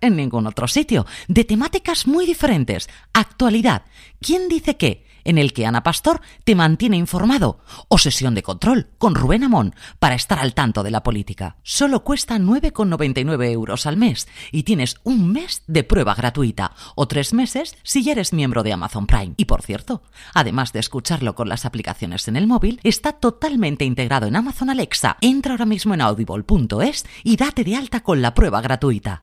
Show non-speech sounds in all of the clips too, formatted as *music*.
en ningún otro sitio, de temáticas muy diferentes. Actualidad, ¿quién dice qué? en el que Ana Pastor te mantiene informado, o sesión de control con Rubén Amón para estar al tanto de la política. Solo cuesta 9,99 euros al mes y tienes un mes de prueba gratuita o tres meses si ya eres miembro de Amazon Prime. Y por cierto, además de escucharlo con las aplicaciones en el móvil, está totalmente integrado en Amazon Alexa. Entra ahora mismo en audible.es y date de alta con la prueba gratuita.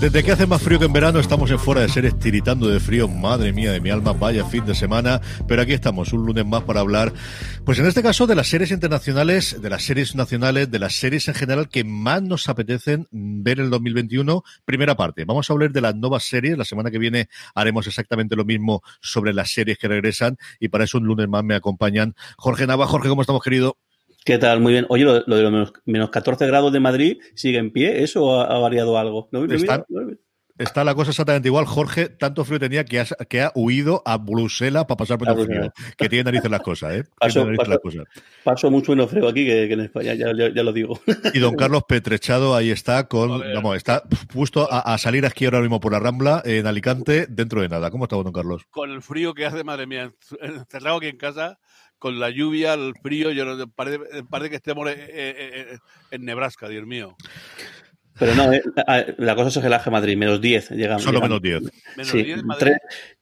Desde que hace más frío que en verano estamos en fuera de series tiritando de frío, madre mía de mi alma, vaya fin de semana, pero aquí estamos un lunes más para hablar, pues en este caso de las series internacionales, de las series nacionales, de las series en general que más nos apetecen ver el 2021. Primera parte, vamos a hablar de las nuevas series, la semana que viene haremos exactamente lo mismo sobre las series que regresan y para eso un lunes más me acompañan Jorge Nava. Jorge, ¿cómo estamos querido? ¿Qué tal? Muy bien. Oye, lo, de los menos, 14 grados de Madrid sigue en pie, ¿eso ha, variado algo? está, la cosa exactamente igual. Jorge, tanto frío tenía que ha, que ha huido a Bruselas para pasar por el frío. Que tiene narices las cosas, ¿eh? Paso, mucho menos frío aquí que, en España, ya, lo digo. Y don *laughs* Carlos Petrechado ahí está, con, vamos, está justo a, salir aquí ahora mismo por la Rambla en Alicante dentro de nada. ¿Cómo está don Carlos? Con el frío que hace, madre mía, encerrado aquí en casa con la lluvia, el frío, yo no, parece, parece que estemos en Nebraska, Dios mío. Pero no, eh, la cosa se relaja en Madrid, menos 10 llegamos. Solo menos 10. Sí, 3,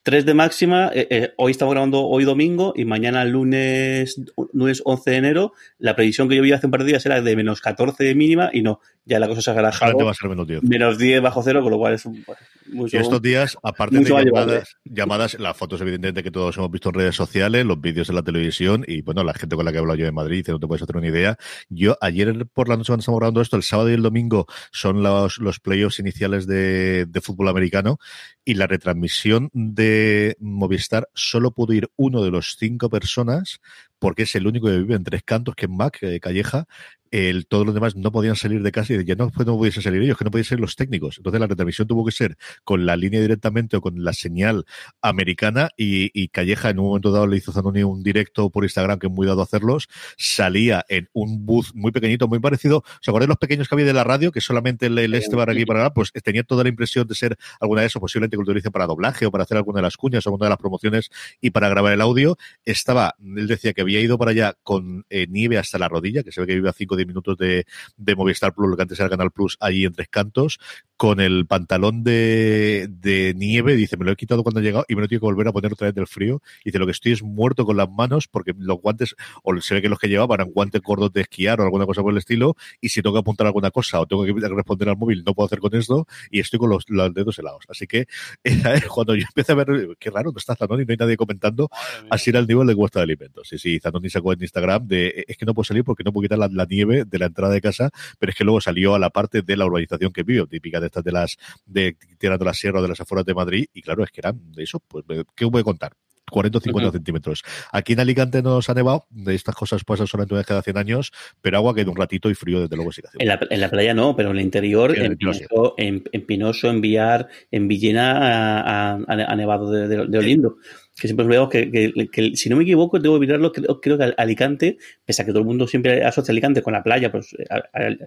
de máxima, eh, eh, hoy estamos grabando hoy domingo y mañana lunes, lunes 11 de enero, la previsión que yo vi hace un par de días era de menos 14 de mínima y no, ya la cosa se ha relajado. va a ser menos 10. Menos 10 bajo cero, con lo cual es un, mucho, Y estos días, aparte de llamadas, llamadas, las fotos evidentemente que todos hemos visto en redes sociales, los vídeos en la televisión y bueno, la gente con la que he hablado yo de Madrid, no te puedes hacer una idea. Yo ayer por la noche cuando estamos grabando esto, el sábado y el domingo son los, los playoffs iniciales de, de fútbol americano y la retransmisión de Movistar solo pudo ir uno de los cinco personas porque es el único que vive en tres cantos, que es Mac, eh, Calleja, el, todos los demás no podían salir de casa y ya no, pues no pudiesen salir ellos, que no podían ser los técnicos. Entonces la retransmisión tuvo que ser con la línea directamente o con la señal americana y, y Calleja en un momento dado le hizo Zanoni un directo por Instagram que es muy dado a hacerlos, salía en un booth muy pequeñito, muy parecido, ¿se acuerdan los pequeños que había de la radio? Que solamente el, este bar aquí para allá, pues tenía toda la impresión de ser alguna de esos, posiblemente que lo utilicen para doblaje o para hacer alguna de las cuñas o alguna de las promociones y para grabar el audio. Estaba, él decía que había ido para allá con eh, nieve hasta la rodilla, que se ve que vive a 5 o 10 minutos de, de Movistar Plus, lo que antes era Canal Plus, allí en Tres Cantos, con el pantalón de, de nieve, dice, me lo he quitado cuando he llegado y me lo tengo que volver a poner otra vez del frío. Dice, lo que estoy es muerto con las manos porque los guantes, o se ve que los que llevaban eran guantes gordos de esquiar o alguna cosa por el estilo, y si tengo que apuntar alguna cosa o tengo que responder al móvil, no puedo hacer con esto, y estoy con los, los dedos helados. Así que *laughs* cuando yo empecé a ver, qué raro, no está Zanoni, no hay nadie comentando, así era el nivel de cuesta de alimentos. Sí, sí, Zanoni sacó en Instagram de, es que no puedo salir porque no puedo quitar la, la nieve de la entrada de casa, pero es que luego salió a la parte de la urbanización que vivo, típica de estas de las, de tirando la sierra de las afueras de Madrid, y claro, es que eran de eso, pues, ¿qué voy a contar? 40 o 50 centímetros. Aquí en Alicante no nos ha nevado, de estas cosas pasan solamente una vez cada 100 años, pero agua que de un ratito y frío desde luego sí que hace. En la, en la playa no, pero en el interior, en, Pinoso, en, en, Pinoso, en Villar, en Villena ha, nevado de, de, Olindo. Que siempre olvidamos que, que, si no me equivoco, debo mirarlo, creo, creo, que Alicante, pese a que todo el mundo siempre asocia Alicante con la playa, pues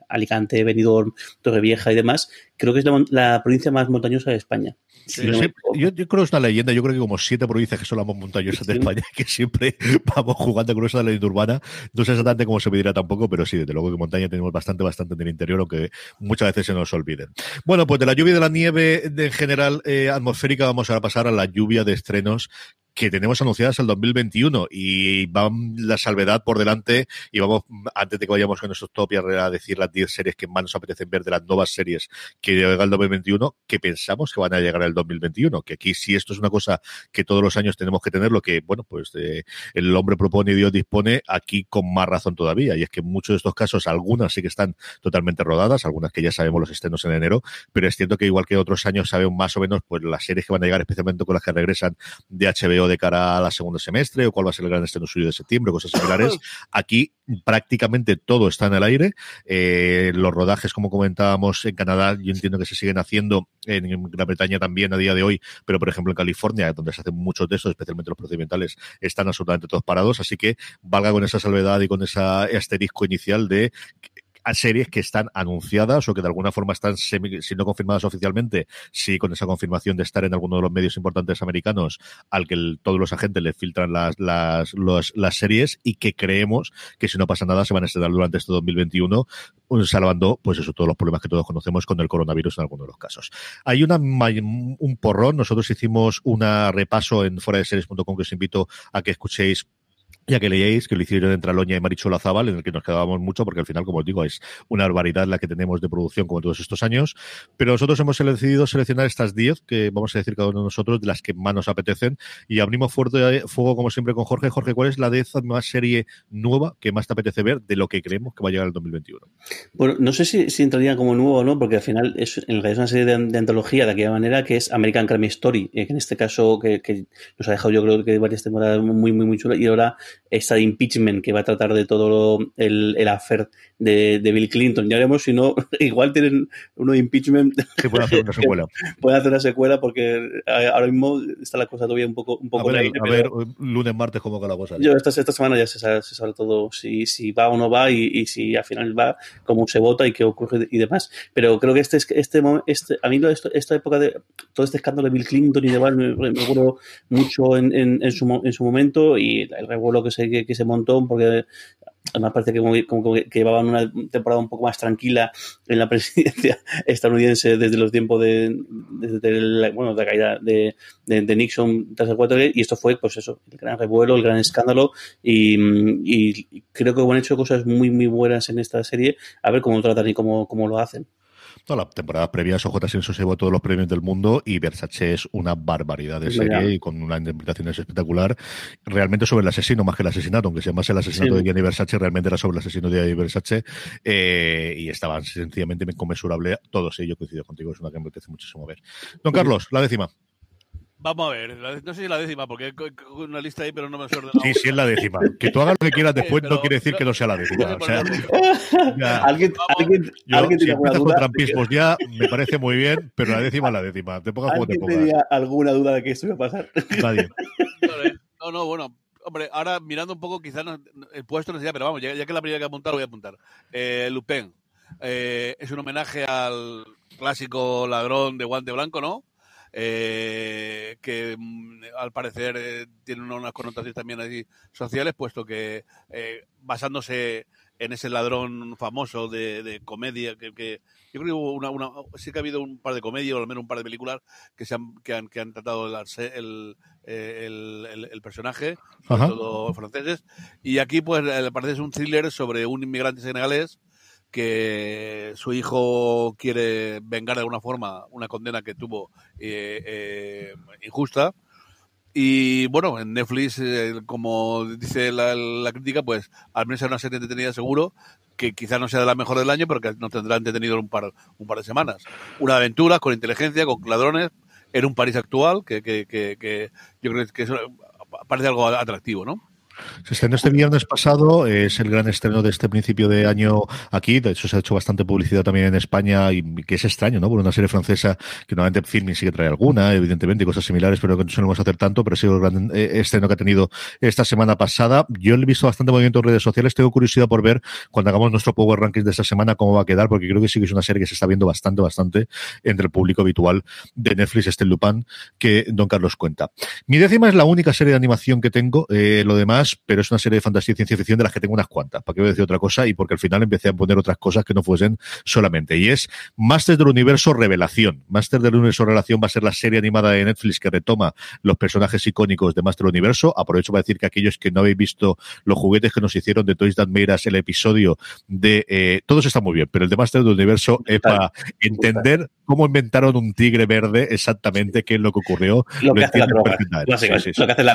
Alicante, Benidorm, Torrevieja y demás, creo que es la, provincia más montañosa de España. yo, creo que es una leyenda, yo creo que como siete provincias que son las más montañosas de España, *laughs* que siempre vamos jugando con esa leyenda urbana. No sé exactamente cómo se medirá tampoco, pero sí, desde luego que montaña tenemos bastante, bastante en el interior, aunque muchas veces se nos olviden. Bueno, pues de la lluvia y de la nieve en general eh, atmosférica vamos a pasar a la lluvia de estrenos que tenemos anunciadas el 2021 y va la salvedad por delante y vamos, antes de que vayamos con nuestros top a decir las 10 series que más nos apetecen ver de las nuevas series que llega el 2021, que pensamos que van a llegar el 2021, que aquí si esto es una cosa que todos los años tenemos que tener, lo que, bueno, pues eh, el hombre propone y Dios dispone, aquí con más razón todavía, y es que en muchos de estos casos, algunas sí que están totalmente rodadas, algunas que ya sabemos los estrenos en enero, pero es cierto que igual que otros años sabemos más o menos pues las series que van a llegar, especialmente con las que regresan de HBO de cara a la segundo semestre o cuál va a ser el gran estreno suyo de septiembre, cosas similares. *laughs* Aquí prácticamente todo está en el aire. Eh, los rodajes, como comentábamos en Canadá, yo entiendo que se siguen haciendo en Gran Bretaña también a día de hoy, pero por ejemplo en California, donde se hacen muchos de estos, especialmente los procedimentales, están absolutamente todos parados. Así que valga con esa salvedad y con ese asterisco inicial de series que están anunciadas o que de alguna forma están siendo confirmadas oficialmente, sí con esa confirmación de estar en alguno de los medios importantes americanos al que todos los agentes le filtran las, las, las series y que creemos que si no pasa nada se van a estrenar durante este 2021 salvando pues eso todos los problemas que todos conocemos con el coronavirus en algunos de los casos. Hay una un porrón, nosotros hicimos un repaso en fuera de series.com que os invito a que escuchéis ya que leíais que lo hicieron entre Aloña y Marichu Lazábal, en el que nos quedábamos mucho, porque al final, como os digo, es una barbaridad la que tenemos de producción como todos estos años. Pero nosotros hemos decidido seleccionar estas 10, que vamos a decir cada uno de nosotros, de las que más nos apetecen. Y abrimos fuerte fuego, como siempre, con Jorge. Jorge, ¿cuál es la décima serie nueva que más te apetece ver de lo que creemos que va a llegar el 2021? Bueno, no sé si, si entraría como nuevo o no, porque al final es, es una serie de, antología de aquella manera que es American Crime Story, eh, que en este caso que, que, nos ha dejado yo creo que varias temporadas muy, muy, muy chulas. Y ahora esa de impeachment que va a tratar de todo el, el affair de, Bill Clinton. Ya veremos si no, *laughs* igual tienen uno de impeachment. Que puede hacer una *laughs* secuela. puede hacer una secuela porque ahora mismo está la cosa todavía un poco. Un poco a ver, a ver lunes, martes, cómo que la cosa. Yo esta, esta semana ya se sabe, se sabe todo si, si va o no va y, y, si al final va, cómo se vota y qué ocurre y demás. Pero creo que este, este, este a mí esta época de todo este escándalo de Bill Clinton y demás me, me acuerdo mucho en, en, en, su, en su momento y el revuelo que se, que, que se porque además parece que, como, que llevaban una temporada un poco más tranquila en la *laughs* presidencia estadounidense desde los tiempos de, la, bueno, de caída de, de, Nixon tras el 4 y esto fue pues eso, el gran revuelo, el gran escándalo y, y creo que han hecho cosas muy muy buenas en esta serie, a ver cómo lo tratan y cómo, cómo lo hacen. No, la temporada previa OJ Simpson se llevó todos los premios del mundo y Versace es una barbaridad de serie y con una interpretación espectacular. Realmente sobre el asesino más que el asesinato, aunque se llamase el asesinato de Gianni Versace, realmente era sobre el asesino de Gianni Versace eh, y estaban sencillamente inconmensurable. Todos ellos coincido contigo, es una que me apetece muchísimo ver. Don Carlos, la décima. Vamos a ver, no sé si es la décima, porque hay una lista ahí, pero no me suena. Sí, sí es la décima. Que tú hagas lo que quieras *laughs* después no quiere decir que no sea la décima. O sea, *laughs* ¿Alguien, alguien, alguien si empiezas con trampismos ya, me parece muy bien, pero la décima es la décima. Te pongas como te pongas. tenía alguna duda de que esto iba a pasar? *laughs* Nadie. No, no, bueno. Hombre, ahora mirando un poco, quizás el puesto no sea, pero vamos, ya, que la primera que apuntar, voy a apuntar. Eh, Lupin. Eh, es un homenaje al clásico ladrón de guante blanco, ¿no? Eh, que mm, al parecer eh, tiene unas connotaciones también así sociales, puesto que eh, basándose en ese ladrón famoso de, comedia, que, que, yo creo que hubo una, una, sí que ha habido un par de comedias, o al menos un par de películas que, se han, que, han, que han tratado el, el, el, el personaje, sobre todo franceses, y aquí pues parece es un thriller sobre un inmigrante senegalés que su hijo quiere vengar de alguna forma una condena que tuvo eh, eh, injusta. Y bueno, en Netflix, eh, como dice la, crítica, pues al menos es una serie entretenida seguro, que quizás no sea de la mejor del año, pero que nos tendrá entretenido un par, un par de semanas. Una aventura con inteligencia, con ladrones, en un París actual, que, que, que, yo creo que parece algo atractivo, ¿no? Se estrenó este viernes pasado, es el gran estreno de este principio de año aquí, de hecho se ha hecho bastante publicidad también en España y que es extraño, ¿no? Por una serie francesa que normalmente Filming sí que trae alguna, evidentemente, y cosas similares, pero que no solemos hacer tanto, pero ha sido el gran eh, estreno que ha tenido esta semana pasada. Yo he visto bastante movimiento en redes sociales, tengo curiosidad por ver cuando hagamos nuestro Power Rankings de esta semana cómo va a quedar, porque creo que sí que es una serie que se está viendo bastante, bastante entre el público habitual de Netflix, este Lupin, que Don Carlos cuenta. Mi décima es la única serie de animación que tengo, eh, lo demás, pero es una serie de fantasía y ciencia ficción de las que tengo unas cuantas, para que voy a decir otra cosa, y porque al final empecé a poner otras cosas que no fuesen solamente. Y es Masters del Universo Revelación. Master del Universo Revelación va a ser la serie animada de Netflix que retoma los personajes icónicos de Master del Universo. Aprovecho para decir que aquellos que no habéis visto los juguetes que nos hicieron de Toys That Made el episodio de... Eh, todos están muy bien, pero el de Master del Universo es para entender cómo inventaron un tigre verde exactamente, qué es lo que ocurrió. Lo, que hace la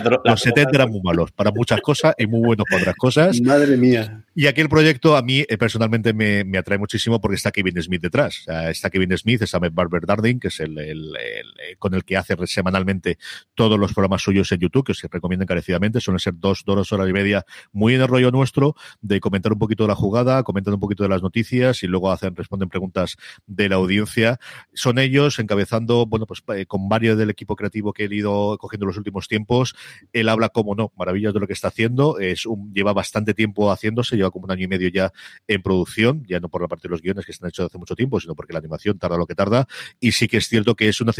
droga. Los 70 eran muy malos para muchas cosas y muy buenos para otras cosas. Madre mía. Y aquel proyecto a mí eh, personalmente me, me, atrae muchísimo porque está Kevin Smith detrás. O sea, está Kevin Smith, está Matt Barber Darding, que es el, el, el, eh, con el que hace semanalmente todos los programas suyos en YouTube, que os recomiendo encarecidamente. Suelen ser dos, dos horas y media muy en el rollo nuestro, de comentar un poquito de la jugada, comentar un poquito de las noticias y luego hacen, responden preguntas de la audiencia. Son ellos encabezando, bueno, pues eh, con varios del equipo creativo que he ido cogiendo los últimos tiempos. Él habla, como no, maravillas de lo que está haciendo. Es un, lleva bastante tiempo haciéndose, lleva como un año y medio ya en producción, ya no por la parte de los guiones que están hechos hace mucho tiempo, sino porque la animación tarda lo que tarda. Y sí que es cierto que es una,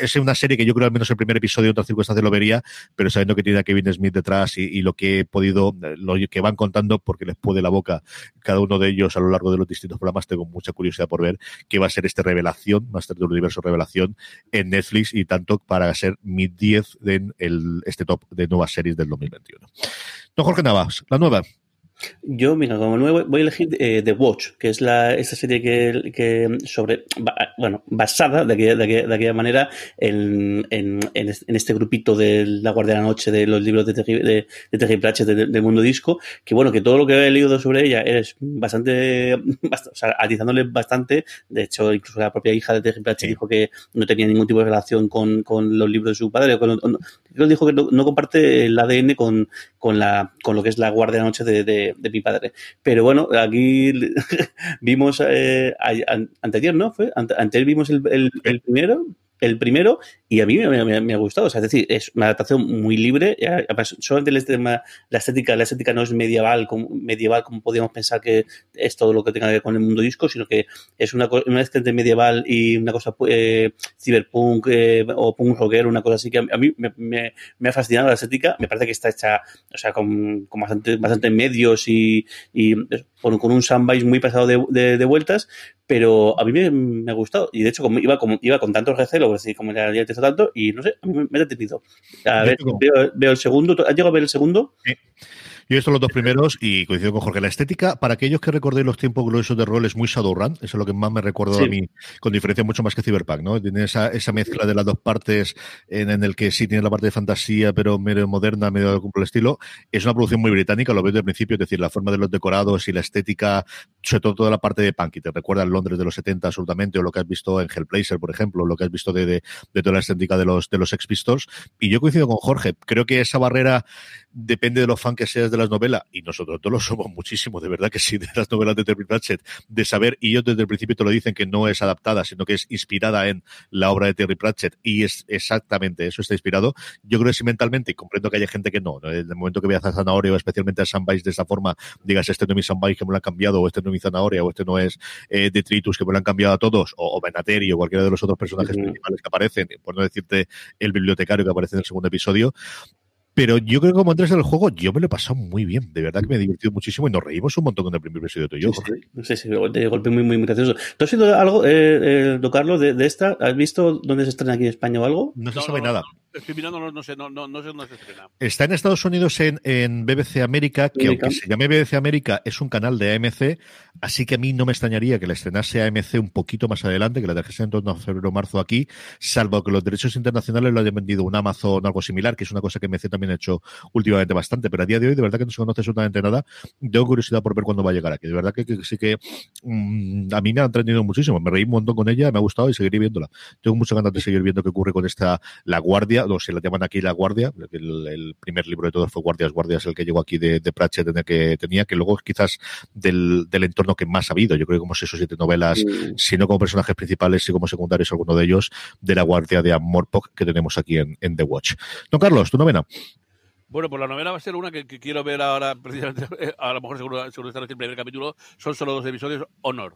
es una serie que yo creo al menos el primer episodio en otras circunstancias lo vería, pero sabiendo que tiene a Kevin Smith detrás y, lo que he podido, lo que van contando, porque les puede la boca cada uno de ellos a lo largo de los distintos programas, tengo mucha curiosidad por ver qué va a ser este revelación, Master del Universo Revelación en Netflix y tanto para ser mi 10 en este top de nuevas series del 2021. Don Jorge Navas, la nueva. Yo, mira, como nuevo voy a elegir eh, The Watch, que es la, esta serie que, que sobre, bueno, basada de aquella, de aquella, manera en, en, en, este grupito de La Guardia de la Noche, de los libros de Terry, de, de Terry Pratchett del mundo disco, que bueno, que todo lo que he leído sobre ella es bastante, *laughs* bastante o sea, atizándole bastante. De hecho, incluso la propia hija de Terry Pratchett sí. dijo que no tenía ningún tipo de relación con, con los libros de su padre. Con, con, dijo que no, no, comparte el ADN con, con, la, con lo que es La Guardia de la Noche de, de de, mi padre. Pero bueno, aquí *laughs* vimos eh, anterior, ¿no? Fue anterior vimos el, el, el primero el primero y a mí me, ha gustado. O sea, es decir, es una adaptación muy libre. Solamente el tema, la estética, la estética no es medieval como, medieval como podríamos pensar que es todo lo que tenga que ver con el mundo disco, sino que es una, una estética medieval y una cosa eh, cyberpunk eh, o punk rockero, una cosa así que a mí me, me, me, ha fascinado la estética. Me parece que está hecha, o sea, con, con bastante, bastante medios y, y con, con un sandbase muy pasado de, de, de, vueltas, pero a mí me, me, ha gustado. Y de hecho, como iba, como, iba con tanto recelo, pues, como ya, ya te tanto, y no sé, a mí me, he detenido. A ver, veo, veo, el segundo. ¿Has llegado a ver el segundo? Sí. Yo he visto los dos primeros y coincido con Jorge. La estética, para aquellos que recordéis los tiempos gloriosos de rol, es muy Shadowrun. Eso es lo que más me recuerdo sí. a mí, con diferencia mucho más que Cyberpunk, ¿no? Tiene esa, esa mezcla de las dos partes en, en, el que sí tiene la parte de fantasía, pero medio moderna, medio por el estilo. Es una producción muy británica, lo ves desde el principio, es decir, la forma de los decorados y la estética, sobre todo toda la parte de punk, y te recuerda el Londres de los 70 absolutamente, o lo que has visto en Hellblazer, por ejemplo, lo que has visto de, de, de toda la estética de los, de los Ex Pistols. Y yo coincido con Jorge. Creo que esa barrera depende de los fans que seas de las novelas, y nosotros todos lo somos muchísimo, de verdad que sí, de las novelas de Terry Pratchett, de saber, y ellos desde el principio te lo dicen que no es adaptada, sino que es inspirada en la obra de Terry Pratchett, y es exactamente eso, está inspirado. Yo creo que sí mentalmente, y comprendo que haya gente que no, ¿no? en el momento que veas a Zanahoria, o especialmente a Sunbase de esa forma, digas, este no es mi Sunbase que me lo han cambiado, o este no es mi Zanahoria, o este no es eh, Detritus que me lo han cambiado a todos, o, o Benateri, o cualquiera de los otros personajes uh -huh. principales que aparecen, por no decirte el bibliotecario que aparece en el segundo episodio, pero yo creo que como entras en el juego, yo me lo he pasado muy bien. De verdad que me he divertido muchísimo y nos reímos un montón con el primer episodio tuyo. Sí, sí, sí, de golpe muy, muy gracioso. ¿Tú has visto algo, eh, eh, Don Carlos, de, de, esta? ¿Has visto dónde se estrena aquí en España o algo? No se no, sabe no, nada. No. Estoy mirando, no, no, sé, no, no, no sé dónde se estrena. Está en Estados Unidos en, en BBC América, que América. aunque se llame BBC América, es un canal de AMC, así que a mí no me extrañaría que la estrenase AMC un poquito más adelante, que la dejase en torno a febrero o marzo aquí, salvo que los derechos internacionales lo hayan vendido un Amazon o algo similar, que es una cosa que MC también ha hecho últimamente bastante, pero a día de hoy de verdad que no se conoce absolutamente nada. Tengo curiosidad por ver cuándo va a llegar aquí. De verdad que, que sí que mmm, a mí me ha entretenido muchísimo. Me reí un montón con ella, me ha gustado y seguiré viéndola. Tengo muchas ganas de seguir viendo qué ocurre con esta La Guardia Guardia, o se la llaman aquí La Guardia, el, primer libro de todos fue Guardias, Guardias, el que llegó aquí de, de Pratchett, en el que tenía, que luego quizás del, del entorno que más ha habido, yo creo que como seis o siete novelas, mm. si no como personajes principales, si como secundarios, alguno de ellos, de La Guardia de Amorpok que tenemos aquí en, en The Watch. Don Carlos, tu novena. Bueno, pues la novela va a ser una que, quiero ver ahora, *laughs* precisamente, a lo mejor seguro, seguro estará el primer capítulo, son solo dos episodios, Honor.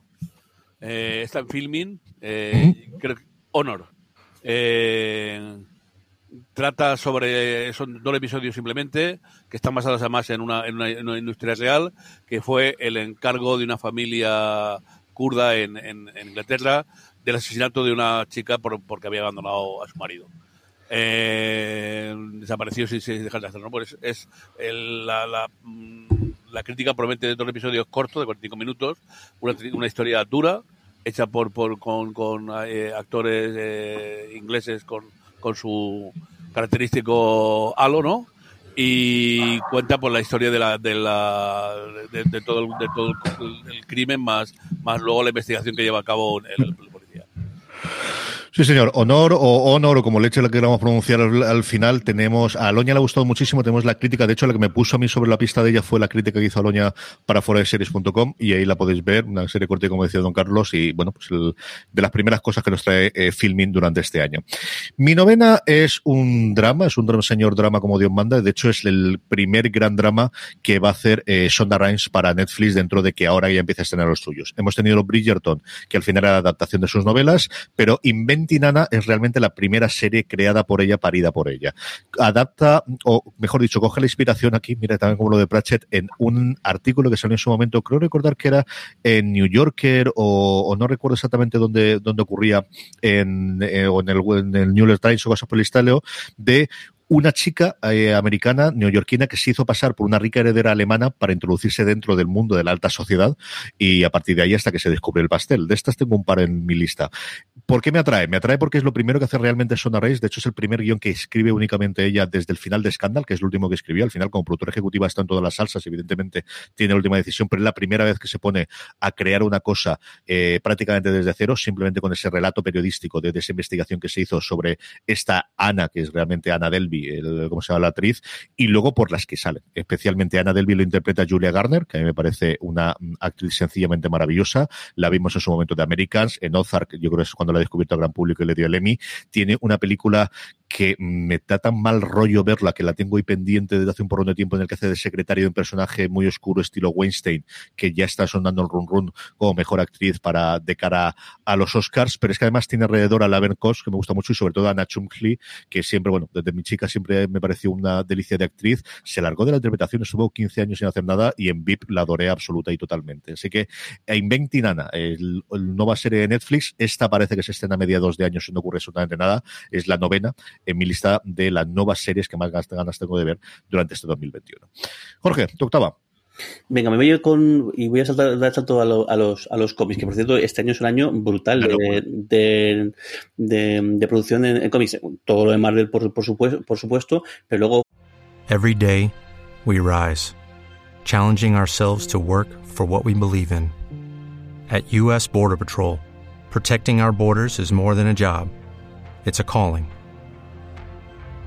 Eh, está en filming, eh, creo que Honor. Eh, trata sobre, son dos episodios simplemente, que están basados además en una, en una, industria real, que fue el encargo de una familia kurda en, en, Inglaterra del asesinato de una chica por, porque había abandonado a su marido eh, desapareció sin, dejar de hacerlo. Pues es, la, mm, la, crítica promete dos episodios cortos, de 45 minutos, una, una historia dura, hecha por, por con, con eh, actores eh, ingleses con, con su característico halo, ¿no? y cuenta por la historia de la de la de, todo, el, de todo el, crimen más más luego la investigación que lleva a cabo el, policía Sí, señor. Honor o honor, o como leche la queramos pronunciar al, final, tenemos. A Aloña le ha gustado muchísimo. Tenemos la crítica. De hecho, la que me puso a mí sobre la pista de ella fue la crítica que hizo Aloña para foraseries.com y ahí la podéis ver. Una serie corta, como decía Don Carlos. Y bueno, pues de las primeras cosas que nos trae eh, Filming durante este año. Mi novena es un drama, es un señor drama como Dios manda. De hecho, es el primer gran drama que va a hacer eh, Sonda Rhimes para Netflix dentro de que ahora ya empieza a estrenar los suyos. Hemos tenido Bridgerton, que al final era la adaptación de sus novelas, pero inventa Es realmente la primera serie creada por ella, parida por ella. Adapta, o mejor dicho, coge la inspiración aquí, mira también como lo de Pratchett, en un artículo que salió en su momento, creo recordar que era en New Yorker o, no recuerdo exactamente dónde, dónde ocurría, en, eh, o en el, en el New York Times o cosas por el estilo, de una chica eh, americana, neoyorquina, que se hizo pasar por una rica heredera alemana para introducirse dentro del mundo de la alta sociedad y a partir de ahí hasta que se descubre el pastel. De estas tengo un par en mi lista. ¿Por qué me atrae? Me atrae porque es lo primero que hace realmente Sona Reis. De hecho, es el primer guion que escribe únicamente ella desde el final de Scandal, que es el último que escribió. Al final, como productora ejecutiva, está en todas las salsas. Evidentemente, tiene la última decisión, pero es la primera vez que se pone a crear una cosa eh, prácticamente desde cero, simplemente con ese relato periodístico de, de esa investigación que se hizo sobre esta Ana, que es realmente Ana Delby, el, ¿cómo se llama la actriz? Y luego por las que salen. Especialmente Ana Delby lo interpreta Julia Garner, que a mí me parece una actriz sencillamente maravillosa. La vimos en su momento de Americans, en Ozark, yo creo que es cuando la ha descubierto al gran público y le dio el Emmy. Tiene una película que me da tan mal rollo verla, que la tengo ahí pendiente desde hace un porrón de tiempo en el que hace de secretario de un personaje muy oscuro estilo Weinstein, que ya está sonando el run run como mejor actriz para de cara a los Oscars, pero es que además tiene alrededor a Laverne Koss, que me gusta mucho, y sobre todo a Anna Chumley, que siempre, bueno, desde mi chica siempre me pareció una delicia de actriz, se largó de la interpretación, estuvo 15 años sin hacer nada y en VIP la adoré absoluta y totalmente. Así que Inventing Anna, el, nueva serie de Netflix, esta parece que se estrena a mediados de años y no ocurre absolutamente nada, es la novena en mi lista de las nuevas series que más ganas tengo de ver durante este 2021. Jorge, tu octava. Venga, me voy con. Y voy a saltar, dar salto a, a, los, a los cómics, que por cierto, este año es un año brutal de, de, producción en, cómics. Todo lo de Marvel, por, por, supuesto, por supuesto, pero luego. Every day, we rise, challenging ourselves to work for what we believe in. At U.S. Border Patrol, protecting our borders is more than a job, it's a calling.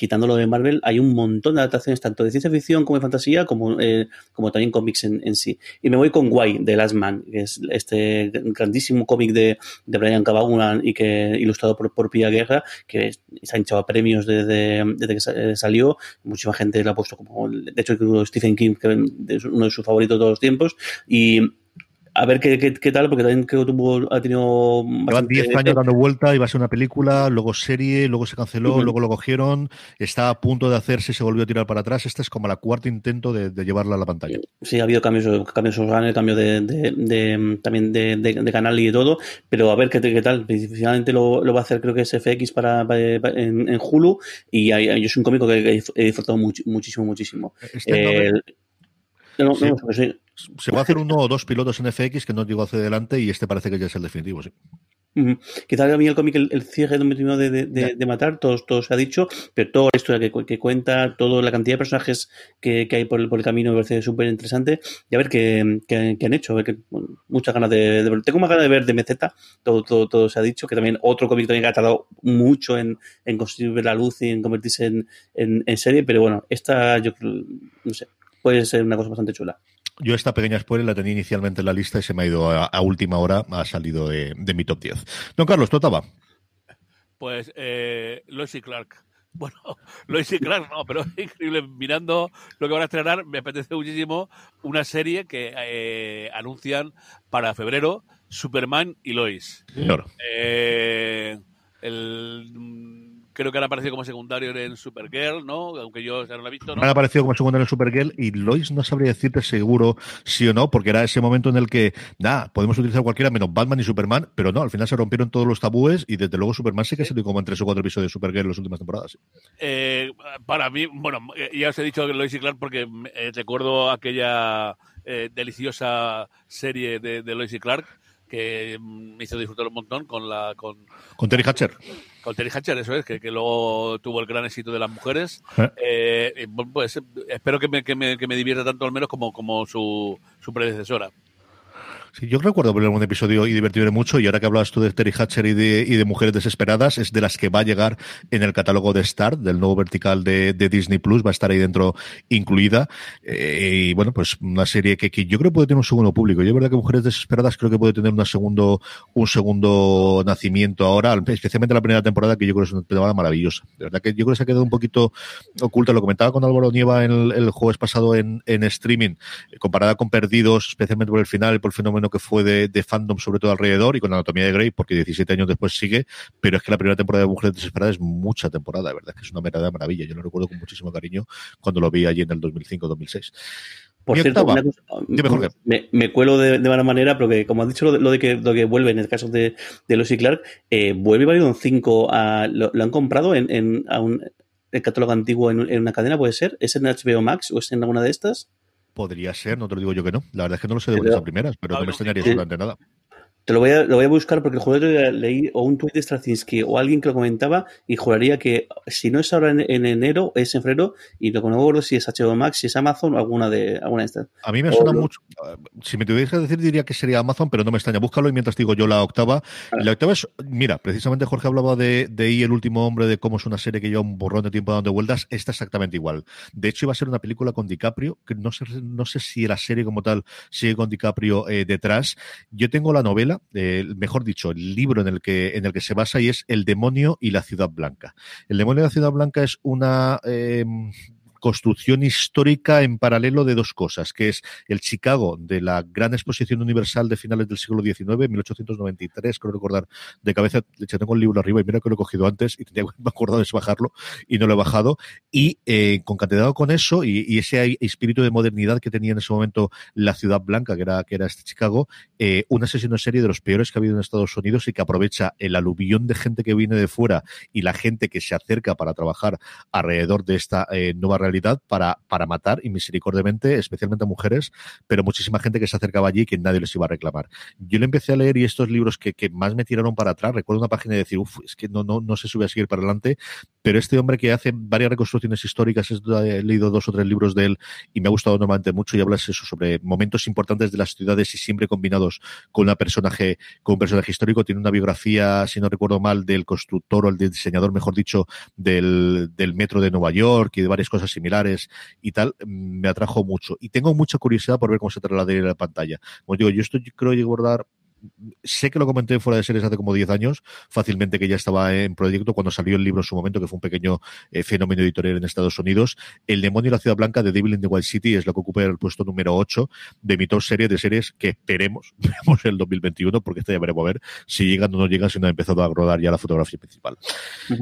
quitando lo de Marvel, hay un montón de adaptaciones tanto de ciencia ficción como de fantasía, como, eh, como también cómics en, sí. Y me voy con Guay, de Last Man, que es este grandísimo cómic de, de Brian Cabagunan y que ilustrado por, por Pia Guerra, que se ha hinchado a premios desde, desde que salió. Muchísima gente lo ha puesto como, de hecho, Stephen King, que es uno de sus favoritos de todos los tiempos. Y a ver qué, qué, tal, porque también creo que tuvo, ha tenido. Llevan 10 años dando vuelta, iba a ser una película, luego serie, luego se canceló, luego lo cogieron, está a punto de hacerse se volvió a tirar para atrás. Este es como la cuarta intento de, llevarla a la pantalla. Sí, ha habido cambios, cambios orgánicos, cambio de, de, también de, canal y de todo, pero a ver qué, qué tal. Finalmente lo, lo, va a hacer, creo que es FX para, en, en, Hulu, y yo soy un cómico que he disfrutado muchísimo, muchísimo. Este no, no, sí. Se va a hacer uno o dos pilotos en FX que no llegó hacia adelante y este parece que ya es el definitivo, sí. Quizás a mí el cómic, el, cierre de, de, de, matar, todo, todo se ha dicho, pero toda la historia que, cuenta, toda la cantidad de personajes que, hay por el, por el camino me parece súper interesante. Y a ver qué, han hecho, a ver muchas ganas de, ver. Tengo más ganas de ver de MZ, todo, todo, todo se ha dicho, que también otro cómic también que ha tardado mucho en, en construir la luz y en convertirse en, en, serie, pero bueno, esta yo no sé, puede ser una cosa bastante chula. Yo esta pequeña spoiler la tenía inicialmente en la lista y se me ha ido a, última hora, ha salido de, mi top 10. Don Carlos, ¿tú estaba? Pues eh, Lois y Clark. *laughs* Bueno, Lois y Clark no, pero es increíble. Mirando lo que van a estrenar, me apetece muchísimo una serie que eh, anuncian para febrero, Superman y Lois. Claro. Eh, el creo que han aparecido como secundario en Supergirl, ¿no? Aunque yo ya no la he visto, ¿no? Han aparecido como secundario en Supergirl y Lois no sabría decirte seguro sí o no, porque era ese momento en el que, nada, podemos utilizar cualquiera menos Batman y Superman, pero no, al final se rompieron todos los tabúes y desde luego Superman sí que se como en tres o cuatro episodios de Supergirl en las últimas temporadas. Eh, para mí, bueno, eh, ya os he dicho Lois y Clark porque eh, recuerdo aquella deliciosa serie de, de Lois y Clark que me hizo disfrutar un montón con la con, con Terry Hatcher. Con Terry Hatcher, eso es, que, que luego tuvo el gran éxito de las mujeres. Eh. Eh, pues espero que me, que me, que me divierta tanto al menos como, como su, su predecesora. Sí, yo recuerdo ver un episodio y divertirme mucho, y ahora que hablabas tú de Terry Hatcher y de, y de Mujeres Desesperadas, es de las que va a llegar en el catálogo de Star, del nuevo vertical de, de Disney Plus, va a estar ahí dentro incluida. Eh, y bueno, pues una serie que, que, yo creo que puede tener un segundo público. Yo verdad que Mujeres Desesperadas creo que puede tener una segundo, un segundo nacimiento ahora, especialmente la primera temporada, que yo creo que es una temporada maravillosa. De verdad que yo creo que se ha quedado un poquito oculta. Lo comentaba con Álvaro Nieva el, el jueves pasado en, en streaming, comparada con Perdidos, especialmente por el final y por el fenómeno que fue de, fandom, sobre todo alrededor, y con Anatomía de Grey, porque 17 años después sigue, pero es que la primera temporada de Mujeres Desesperadas es mucha temporada, verdad, que es una verdadera maravilla. Yo lo recuerdo con muchísimo cariño cuando lo vi allí en el 2005-2006. Por cierto, me, cuelo de, mala manera, porque como has dicho lo de, que, lo que vuelve en el caso de, de Lucy Clark, eh, vuelve Babylon 5, a, lo, han comprado en, en a un el catálogo antiguo en, en, una cadena, ¿puede ser? ¿Es en HBO Max o es en alguna de estas? Podría ser, no te lo digo yo que no. La verdad es que no lo sé de buenas primeras, pero no me extrañaría absolutamente nada. Te lo voy a, lo voy a buscar porque el juego leí o un tuit de Straczynski o alguien que lo comentaba y juraría que si no es ahora en, enero, es en febrero y lo que no me acuerdo si es HBO Max, si es Amazon o alguna de, alguna de estas. A mí me suena mucho. Si me tuvieras que decir, diría que sería Amazon, pero no me extraña. Búscalo y mientras digo yo la octava. La octava es, mira, precisamente Jorge hablaba de, de I, el último hombre, de cómo es una serie que lleva un borrón de tiempo dando vueltas. Está exactamente igual. De hecho, iba a ser una película con DiCaprio, que no sé, no sé si la serie como tal sigue con DiCaprio eh, detrás. Yo tengo la novela, eh, mejor dicho, el libro en el que, en el que se basa y es El demonio y la ciudad blanca. El demonio y la ciudad blanca es una eh, construcción histórica en paralelo de dos cosas, que es el Chicago de la Gran Exposición Universal de finales del siglo XIX, 1893, creo recordar de cabeza, hecho tengo el libro arriba y mira que lo he cogido antes y tenía *laughs* me acordado de bajarlo y no lo he bajado, y eh, concatenado con eso y, ese espíritu de modernidad que tenía en ese momento la ciudad blanca, que era, que era este Chicago, eh, una sesión en serie de los peores que ha habido en Estados Unidos y que aprovecha el aluvión de gente que viene de fuera y la gente que se acerca para trabajar alrededor de esta eh, nueva realidad para, para matar y misericordiamente, especialmente a mujeres, pero muchísima gente que se acercaba allí y que nadie les iba a reclamar. Yo le empecé a leer y estos libros que, que más me tiraron para atrás, recuerdo una página y decir, uff, es que no, no, no si voy a seguir para adelante, pero este hombre que hace varias reconstrucciones históricas, he leído dos o tres libros de él y me ha gustado normalmente mucho y hablas eso sobre momentos importantes de las ciudades y siempre combinados con una personaje, con un personaje histórico. Tiene una biografía, si no recuerdo mal, del constructor o el diseñador, mejor dicho, del, del metro de Nueva York y de varias cosas similares y tal, me atrajo mucho. Y tengo mucha curiosidad por ver cómo se traslada en la pantalla. Como digo, yo esto creo que guardar sé que lo comenté fuera de series hace como 10 años, fácilmente que ya estaba en proyecto cuando salió el libro en su momento, que fue un pequeño eh, fenómeno editorial en Estados Unidos. El demonio y la ciudad blanca de Devil in the Wild City es lo que ocupa el puesto número 8 de mi top serie de series que esperemos, *laughs* veamos el 2021, porque esta ya veremos a ver si llegan o no llegan, si no ha empezado a rodar ya la fotografía principal.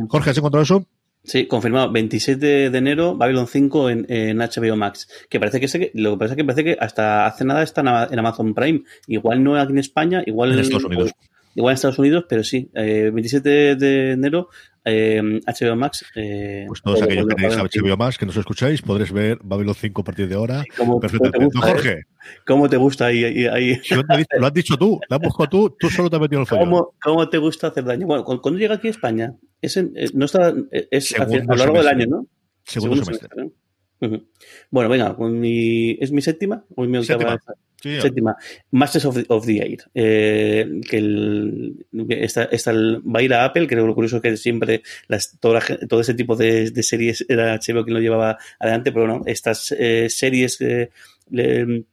Jorge, ¿has encontrado eso? Sí, confirmado. 27 de enero, Babylon 5 en, en HBO Max. Que parece que lo que pasa es que parece que hasta hace nada está en Amazon Prime. Igual no aquí en España, igual en Estados Unidos. Igual en Estados Unidos, pero sí. 27 eh, de enero HBO Max. pues todos aquellos que tenéis HBO Max, que nos escucháis, podréis ver Babylon 5 a partir de ahora. Perfectamente. Jorge. ¿Cómo te gusta ahí? ahí, Lo has dicho tú, lo has buscado tú, tú solo te has metido el follón. ¿Cómo, ¿Cómo, te gusta hacer daño? Bueno, cuando llega aquí a España, es, no está, es a, lo largo del año, ¿no? Segundo, semestre. Bueno, venga, mi, ¿es mi séptima? ¿O mi séptima. séptima. Masters of the, of the Air. Eh, que el, esta, esta va a ir a Apple, creo que lo curioso es que siempre las, todo, todo, ese tipo de, de, series era HBO quien lo llevaba adelante, pero no, estas eh, series eh, le,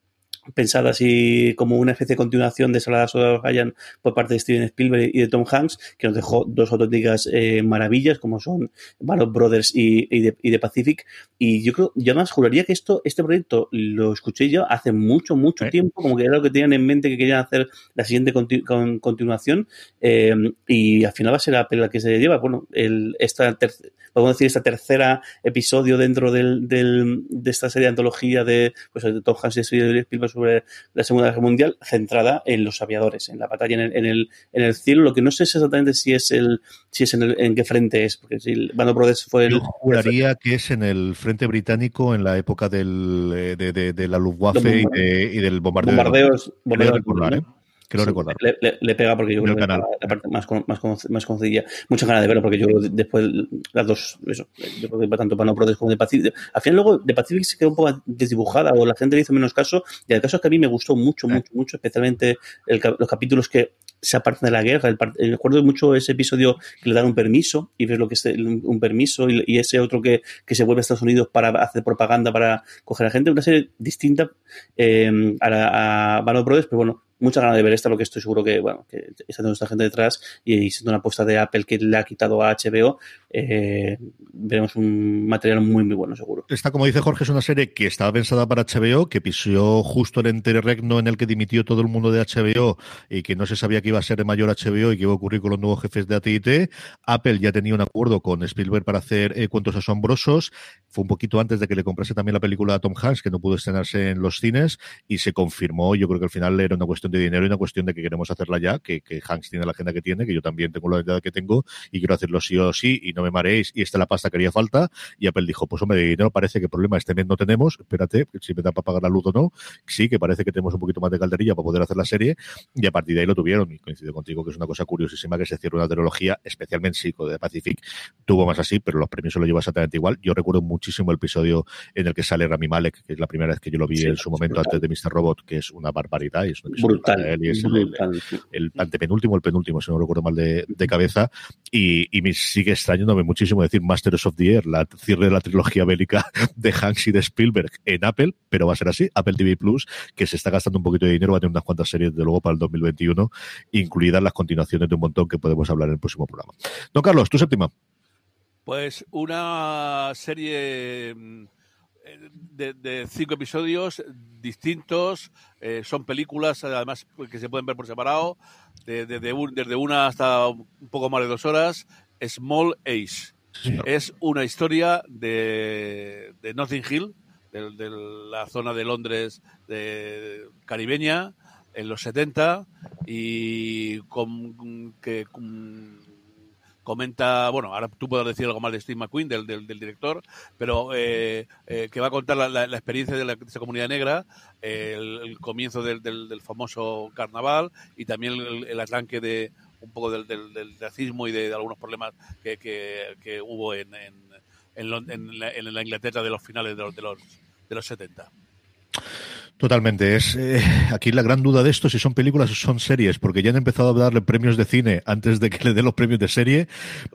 pensadas y como una especie de continuación de Saladas o Ryan por parte de Steven Spielberg y de Tom Hanks, que nos dejó dos auténticas eh, maravillas, como son Band Brothers y, y, de, Pacific. Y yo creo, yo más juraría que esto, este proyecto lo escuché yo hace mucho, mucho tiempo, como que era lo que tenían en mente que querían hacer la siguiente con, continuación. Eh, y al final va a ser la que se lleva. Bueno, el, esta podemos decir, esta tercera episodio dentro del, del, de esta serie de antología de, pues, de Tom Hanks y Spielberg sobre la Segunda Guerra Mundial, centrada en los aviadores, en la batalla en el, en el, en el cielo. Lo que no sé es exactamente si es el, si es en, el, en qué frente es, porque si Band of Brothers fue el. Yo juraría que es en el frente británico en la época del, eh, de, de, de la Luftwaffe y, de, y, del bombardeo. Bombardeos, bombardeos, bombardeos ¿eh? Quiero recordar. Le, le, pega porque yo creo que es la, parte más, más, más conocida. Muchas ganas de verlo porque yo después las dos, eso, yo creo que tanto para no como de Pacific. Al final luego de Pacific se quedó un poco desdibujada o la gente le hizo menos caso y el caso es que a mí me gustó mucho, mucho, mucho, especialmente el, los capítulos que se apartan de la guerra. El, eh, recuerdo mucho ese episodio que le dan un permiso y ves lo que es un permiso y, ese otro que, que, se vuelve a Estados Unidos para hacer propaganda para coger a gente. Una serie distinta eh, a, a Brothers, pero bueno, mucha ganas de ver esta, lo que estoy seguro que, bueno, que está toda esta gente detrás y siendo una apuesta de Apple que le ha quitado a HBO, eh, veremos un material muy, muy bueno, seguro. Esta, como dice Jorge, es una serie que estaba pensada para HBO, que pisó justo el interregno en el que dimitió todo el mundo de HBO y que no se sabía que iba a ser de mayor HBO y que iba a ocurrir con los nuevos jefes de AT&T. Apple ya tenía un acuerdo con Spielberg para hacer eh, cuentos asombrosos. Fue un poquito antes de que le comprase también la película a Tom Hanks, que no pudo estrenarse en los cines, y se confirmó. Yo creo que al final era una cuestión de dinero y una cuestión de que queremos hacerla ya, que, que Hanks tiene la agenda que tiene, que yo también tengo la agenda que tengo y quiero hacerlo sí o sí y no me mareéis y esta es la pasta que haría falta. Y Apple dijo, pues hombre, de dinero parece que problema este mes no tenemos, espérate, si me da para pagar la luz o no. Sí, que parece que tenemos un poquito más de calderilla para poder hacer la serie y a partir de ahí lo tuvieron. Y coincido contigo que es una cosa curiosísima que se cierre una trilogía, especialmente Psico de Pacific, tuvo más así, pero los premios se lo lleva exactamente igual. Yo recuerdo muchísimo el episodio en el que sale Rami Malek, que es la primera vez que yo lo vi en su momento antes de Mr. Robot, que es una barbaridad y es un brutal y es el, antepenúltimo, el penúltimo, si no recuerdo mal de, cabeza, y, me sigue extrañándome muchísimo decir Masters of the Air, la cierre de la trilogía bélica *laughs* de Hanks y de Spielberg en Apple, pero va a ser así, Apple TV Plus, que se está gastando un poquito de dinero, va a tener unas cuantas series de luego para el 2021, incluidas las continuaciones de un montón que podemos hablar en el próximo programa. Don Carlos, tu séptima. Pues una serie mm, de, cinco episodios distintos, eh, son películas además que se pueden ver por separado, desde una hasta un poco más de dos horas, Small Ace. Es una historia de, de Notting Hill, de, la zona de Londres de, caribeña, en los 70, y con, que comenta, bueno, ahora tú puedes decir algo más de Steve McQueen, del, del, director, pero eh, eh, que va a contar la, experiencia de, la, esa comunidad negra, el, comienzo del, del, famoso carnaval y también el, arranque de un poco del, racismo y de, algunos problemas que, que, hubo en, en, en, la, Inglaterra de los finales de los, de los, de los 70. Totalmente. Es eh, aquí la gran duda de esto si son películas o son series, porque ya han empezado a darle premios de cine antes de que le den los premios de serie.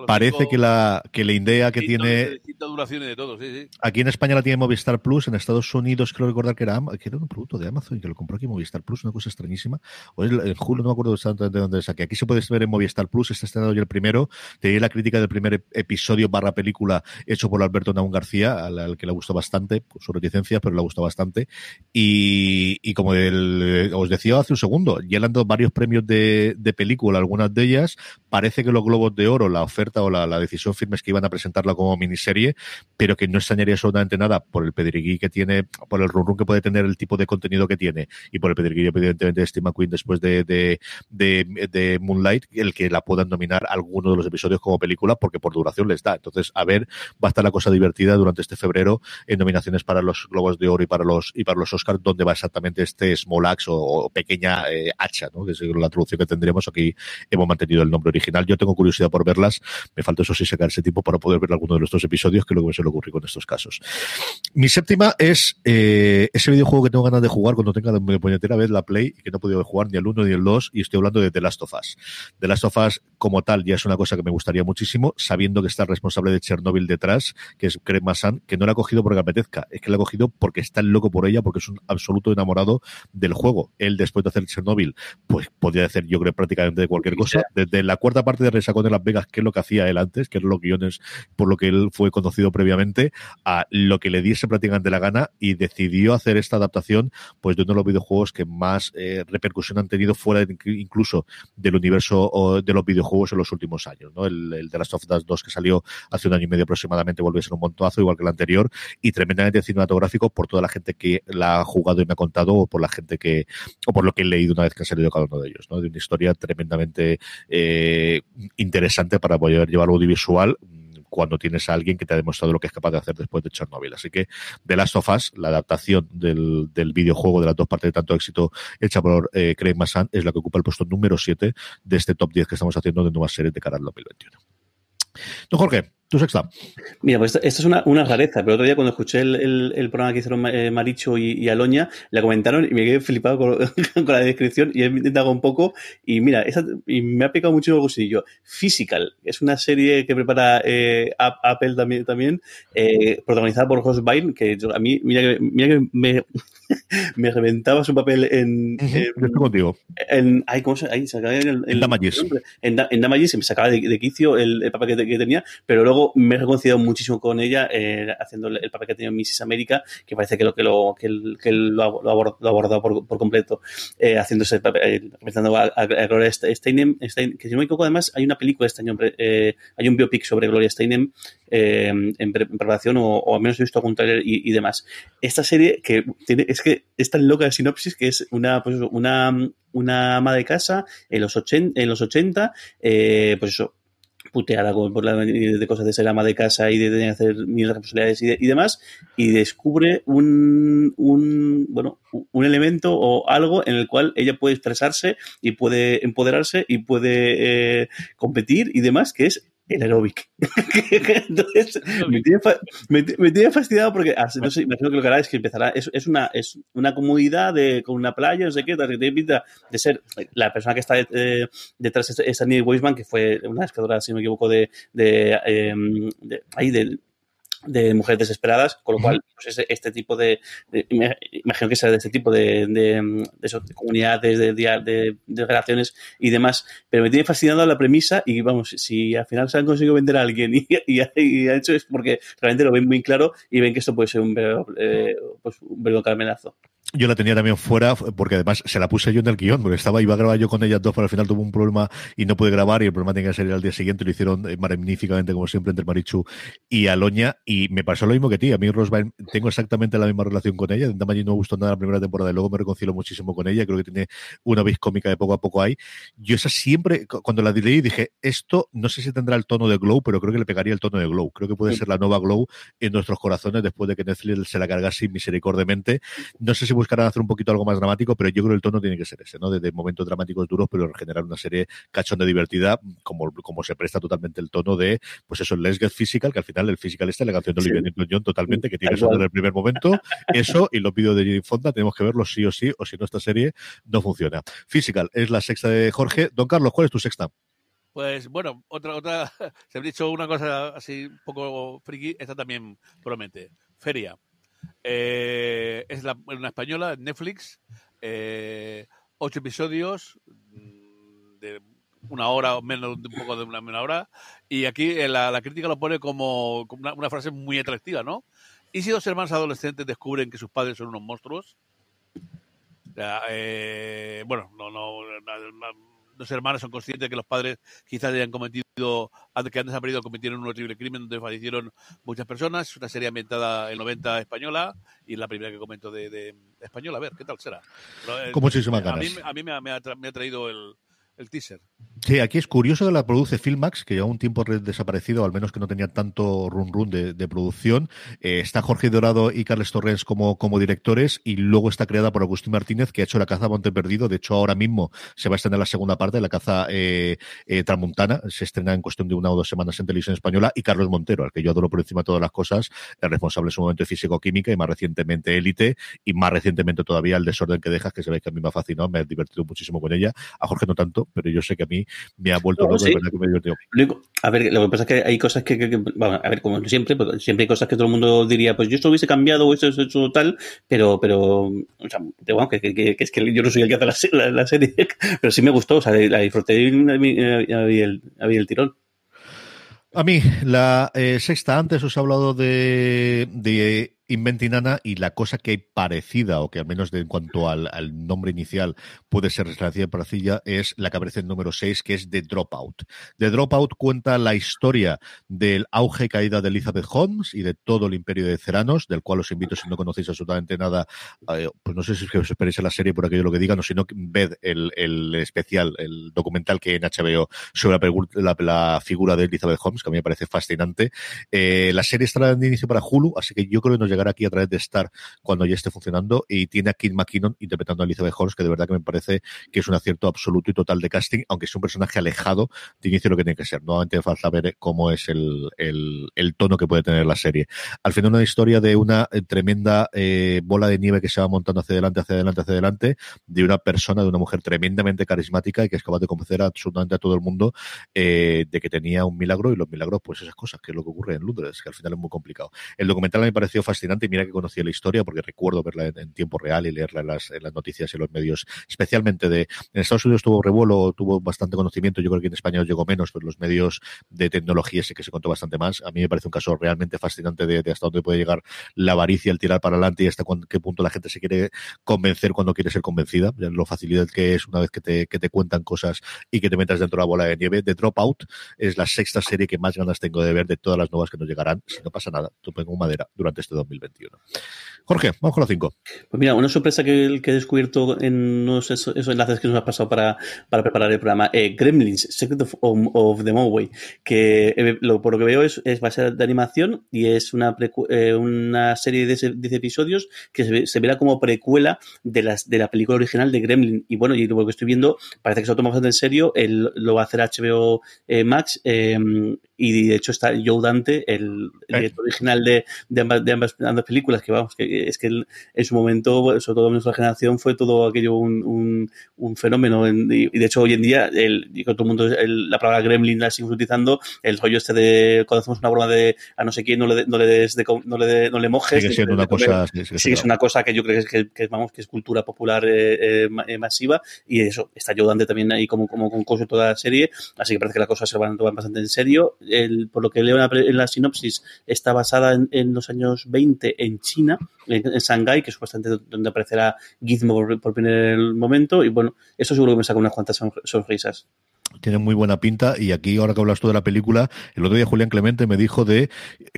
Parece que la que la idea que tiene aquí en España la tiene Movistar Plus, en Estados Unidos creo recordar que era que era un producto de Amazon y que lo compró aquí Movistar Plus, una cosa extrañísima. O en julio no me acuerdo exactamente de dónde es aquí. Aquí se puede ver en Movistar Plus, está estrenado ya el primero. Tenía la crítica del primer episodio barra película hecho por Alberto Naun García, al, que le gustó bastante, su reticencia, pero le gustó bastante. Y Y, como os decía hace un segundo, ya le han dado varios premios de, película, algunas de ellas. Parece que los Globos de Oro, la oferta o la, decisión firme es que iban a presentarla como miniserie, pero que no extrañaría absolutamente nada por el pedigrí que tiene, por el run, que puede tener el tipo de contenido que tiene y por el pedigrí, evidentemente, de Steve McQueen después de, de, Moonlight, el que la puedan nominar alguno de los episodios como película, porque por duración les da. Entonces, a ver, va a estar la cosa divertida durante este febrero en nominaciones para los Globos de Oro y para los, y para los Oscars, donde va exactamente este Small Axe o, pequeña eh, hacha, ¿no? que es la traducción que tendremos. Aquí hemos mantenido el nombre original. Yo tengo curiosidad por verlas. Me falta eso sí sacar ese tiempo para poder ver alguno de nuestros episodios, que es lo que me suele ocurrir con estos casos. Mi séptima es eh, ese videojuego que tengo ganas de jugar cuando tenga de puñetera vez la Play y que no he podido jugar ni el 1 ni el 2 y estoy hablando de The Last of Us. The Last of Us como tal ya es una cosa que me gustaría muchísimo, sabiendo que está el responsable de Chernobyl detrás, que es Craig Massan, que no la ha cogido porque apetezca, es que la ha cogido porque está loco por ella, porque es un absoluto enamorado del juego. Él, después de hacer Chernobyl, pues podía hacer, yo creo, prácticamente de cualquier cosa. Desde la cuarta parte de Resacón de Las Vegas, que es lo que hacía él antes, que eran los guiones por lo que él fue conocido previamente, a lo que le diese prácticamente la gana y decidió hacer esta adaptación, pues de uno de los videojuegos que más eh, repercusión han tenido fuera incluso del universo o de los videojuegos en los últimos años. ¿no? El, el The Last of Us 2 que salió hace un año y medio aproximadamente vuelve a ser un montonazo, igual que el anterior, y tremendamente cinematográfico por toda la gente que la ha jugado y me ha contado, o por la gente que, o por lo que he leído una vez que ha salido cada uno de ellos, ¿no? De una historia tremendamente eh, interesante para poder llevarlo audiovisual cuando tienes a alguien que te ha demostrado lo que es capaz de hacer después de Chernobyl. Así que The Last of Us, la adaptación del, del videojuego de las dos partes de tanto éxito hecha por eh, Craig Massan, es la que ocupa el puesto número 7 de este top 10 que estamos haciendo de nuevas series de cara al 2021. Don Jorge, tu sexta. Mira, pues esta, es una, una, rareza, pero otro día cuando escuché el, el, programa que hicieron eh, Maricho y, Aloña, la comentaron y me quedé flipado con, *laughs* con la descripción y he intentado un poco y mira, y me ha picado mucho el bolsillo. Physical, es una serie que prepara eh, Apple también, también eh, protagonizada por Josh Byrne, que a mí, mira que, mira que me, *laughs* me reventaba su papel en... en contigo. En, ay, ¿cómo se, ahí, se acaba en, en, Damages. En, en Damages se me sacaba de, de quicio el, el papel que, que tenía, pero luego me he reconciliado muchísimo con ella eh, haciendo el papel que ha tenido en Mrs. América, que parece que lo que lo, que, que lo, ha, abordado por, por completo, eh, haciéndose el papel, representando a, a, Gloria Steinem, que si no me equivoco, además hay una película este año, eh, hay un biopic sobre Gloria Steinem eh, en, preparación, o, o, al menos he visto algún trailer y, y, demás. Esta serie que tiene, es que es tan loca de sinopsis que es una, pues una, una ama de casa en los 80, en los 80 eh, pues eso, puteada por la, de cosas de ser ama de casa y de, de hacer de responsabilidades y, de, y, demás, y descubre un, un, bueno, un elemento o algo en el cual ella puede expresarse y puede empoderarse y puede eh, competir y demás, que es el aeróbic. *laughs* Entonces, me tiene, me, me tiene, fastidiado porque, ah, no sé, imagino que lo que hará es que empezará, es, es, una, es una comunidad de, con una playa, no sé qué, que tiene pinta de ser la persona que está eh, detrás es Annie Weisman, que fue una escadora, si no me equivoco, de, de, eh, de ahí, de, de mujeres desesperadas, con lo cual pues este tipo de, de, imagino que sea de este tipo de, de, de comunidades, de, de, de, relaciones y demás, pero me tiene fascinado la premisa y vamos, si al final se han conseguido vender a alguien *laughs* y, y, y ha hecho es porque realmente lo ven muy claro y ven que esto puede ser un, eh, pues, un verdadero carmenazo. Yo la tenía también fuera, porque además se la puse yo en el guion, porque estaba, iba a grabar yo con ellas dos, pero al final tuvo un problema y no pude grabar, y el problema tenía que salir al día siguiente, lo hicieron eh, magníficamente, como siempre, entre Marichu y Aloña, y me pasó lo mismo que ti. A mí, Rosebud, tengo exactamente la misma relación con ella. De no me gustó nada la primera temporada, y luego me reconcilio muchísimo con ella. Creo que tiene una vis cómica de poco a poco ahí. Yo esa siempre, cuando la leí, dije, esto no sé si tendrá el tono de Glow, pero creo que le pegaría el tono de Glow. Creo que puede ser la nueva Glow en nuestros corazones después de que Netflix se la cargase misericordiamente. No sé si buscarán hacer un poquito algo más dramático, pero yo creo que el tono tiene que ser ese, ¿no? Desde momentos dramáticos duros, pero generar una serie cachonda divertida, como, como se presta totalmente el tono de, pues eso, Let's Get Physical, que al final el Physical está la canción de Olivia sí. Newton-John totalmente, que tiene eso desde el primer momento, eso y los vídeos de Jane Fonda tenemos que verlos sí o sí, o si no esta serie no funciona. Physical es la sexta de Jorge. Don Carlos, ¿cuál es tu sexta? Pues bueno, otra, otra, *laughs* se ha dicho una cosa así un poco friki, esta también promete. Feria. Eh, es la, una española, Netflix, eh, ocho episodios mm, de una hora o menos, un poco de una, una hora. Y aquí eh, la, la, crítica lo pone como, una, frase muy atractiva, ¿no? ¿Y si dos hermanos adolescentes descubren que sus padres son unos monstruos? Eh, bueno, no, no, los hermanos son conscientes de que los padres quizás hayan cometido, que han desaparecido, cometieron un horrible crimen donde fallecieron muchas personas. Es una serie ambientada en 90 española y la primera que comento de, de, española. A ver, ¿qué tal será? Con muchísimas ganas. A mí, me, ha, traído el, el teaser. Sí, aquí es curioso que la produce Filmax, que lleva un tiempo desaparecido, al menos que no tenía tanto run run de, producción. Eh, está Jorge Dorado y Carles Torres como, como directores, y luego está creada por Agustín Martínez, que ha hecho La caza Monte Perdido. De hecho, ahora mismo se va a estrenar la segunda parte de La caza eh, eh, Tramuntana. Se estrena en cuestión de una o dos semanas en televisión española. Y Carlos Montero, al que yo adoro por encima de todas las cosas, el responsable en su momento de físico-química y más recientemente Élite, y más recientemente todavía El desorden que dejas, que ve que a mí me ha fascinado, me ha divertido muchísimo con ella. A Jorge no tanto, pero yo sé que a mí me ha vuelto loco, verdad que me divertido. A ver, lo que pasa es que hay cosas que, a ver, como siempre, pues, siempre hay cosas que todo el mundo diría, pues yo esto hubiese cambiado o esto, hecho tal, pero, pero, o sea, bueno, que, que, es que yo no soy el que hace la, serie, *laughs* pero sí me gustó, o sea, la disfruté y había el, había el tirón. A mí, la eh, sexta, antes os he hablado de, de Inventinana y la cosa que hay parecida, o que al menos de, en cuanto al, nombre inicial puede ser relativa parecida, es la que aparece en número 6, que es The Dropout. The Dropout cuenta la historia del auge y caída de Elizabeth Holmes y de todo el imperio de Ceranos, del cual os invito, si no conocéis absolutamente nada, eh, pues no sé si os esperéis a la serie por aquello lo que digan, o si no, ved el, especial, el documental que en HBO sobre la, la, figura de Elizabeth Holmes, que a mí me parece fascinante. Eh, la serie estará de inicio para Hulu, así que yo creo que nos llega aquí a través de Star cuando ya esté funcionando y tiene a Kid McKinnon interpretando a Elizabeth Holmes, que de verdad que me parece que es un acierto absoluto y total de casting, aunque es un personaje alejado de inicio lo que tiene que ser. Nuevamente falta ver cómo es el, el, tono que puede tener la serie. Al final una historia de una eh, tremenda eh, bola de nieve que se va montando hacia adelante, hacia adelante, hacia adelante, de una persona, de una mujer tremendamente carismática y que es capaz de convencer absolutamente a todo el mundo eh, de que tenía un milagro y los milagros, pues esas cosas, que es lo que ocurre en Londres, que al final es muy complicado. El documental me pareció fascinante y mira que conocía la historia porque recuerdo verla en, tiempo real y leerla en las, noticias y los medios, especialmente de, en Estados Unidos tuvo revuelo, tuvo bastante conocimiento, yo creo que en España llegó menos, pero los medios de tecnología sí que se contó bastante más. A mí me parece un caso realmente fascinante de, hasta dónde puede llegar la avaricia, el tirar para adelante y hasta qué punto la gente se quiere convencer cuando quiere ser convencida, lo facilidad que es una vez que te, que te cuentan cosas y que te metas dentro de la bola de nieve. The Dropout es la sexta serie que más ganas tengo de ver de todas las nuevas que nos llegarán, si no pasa nada, tú pongo madera durante este 2020. Jorge, vamos con la 5. Pues mira, una sorpresa que, que he descubierto en esos, enlaces que nos ha pasado para, para preparar el programa. Eh, Gremlins, Secret of, the Moway, que eh, lo, por lo que veo es, es va a ser de animación y es una, eh, una serie de 10 episodios que se, se, verá como precuela de, las, de la película original de Gremlin. Y bueno, y lo que estoy viendo parece que se lo toma bastante en serio. El, lo va a hacer HBO Max y de hecho está Joe Dante, el, director original de, de, ambas, de ambas películas, que vamos, que es que en su momento, sobre todo en nuestra generación, fue todo aquello un, un, fenómeno. y, de hecho, hoy en día, el, todo el mundo, la palabra gremlin la seguimos utilizando, el rollo este de cuando hacemos una broma de a no sé quién, no le, no le, des no le, no le mojes. Sigue siendo una cosa. Sí, es una cosa que yo creo que es, que, vamos, que es cultura popular eh, eh, masiva y eso está ayudando también ahí como, como con de toda la serie, así que parece que la cosa se van a tomar bastante en serio. El, por lo que leo en la, sinopsis, está basada en, en los años 20 en China, en, en Shanghai, que es supuestamente donde aparecerá Gizmo por, por primer momento. Y bueno, eso seguro que me saca unas cuantas sonrisas tiene muy buena pinta y aquí ahora que hablas tú de la película el otro día Julián Clemente me dijo de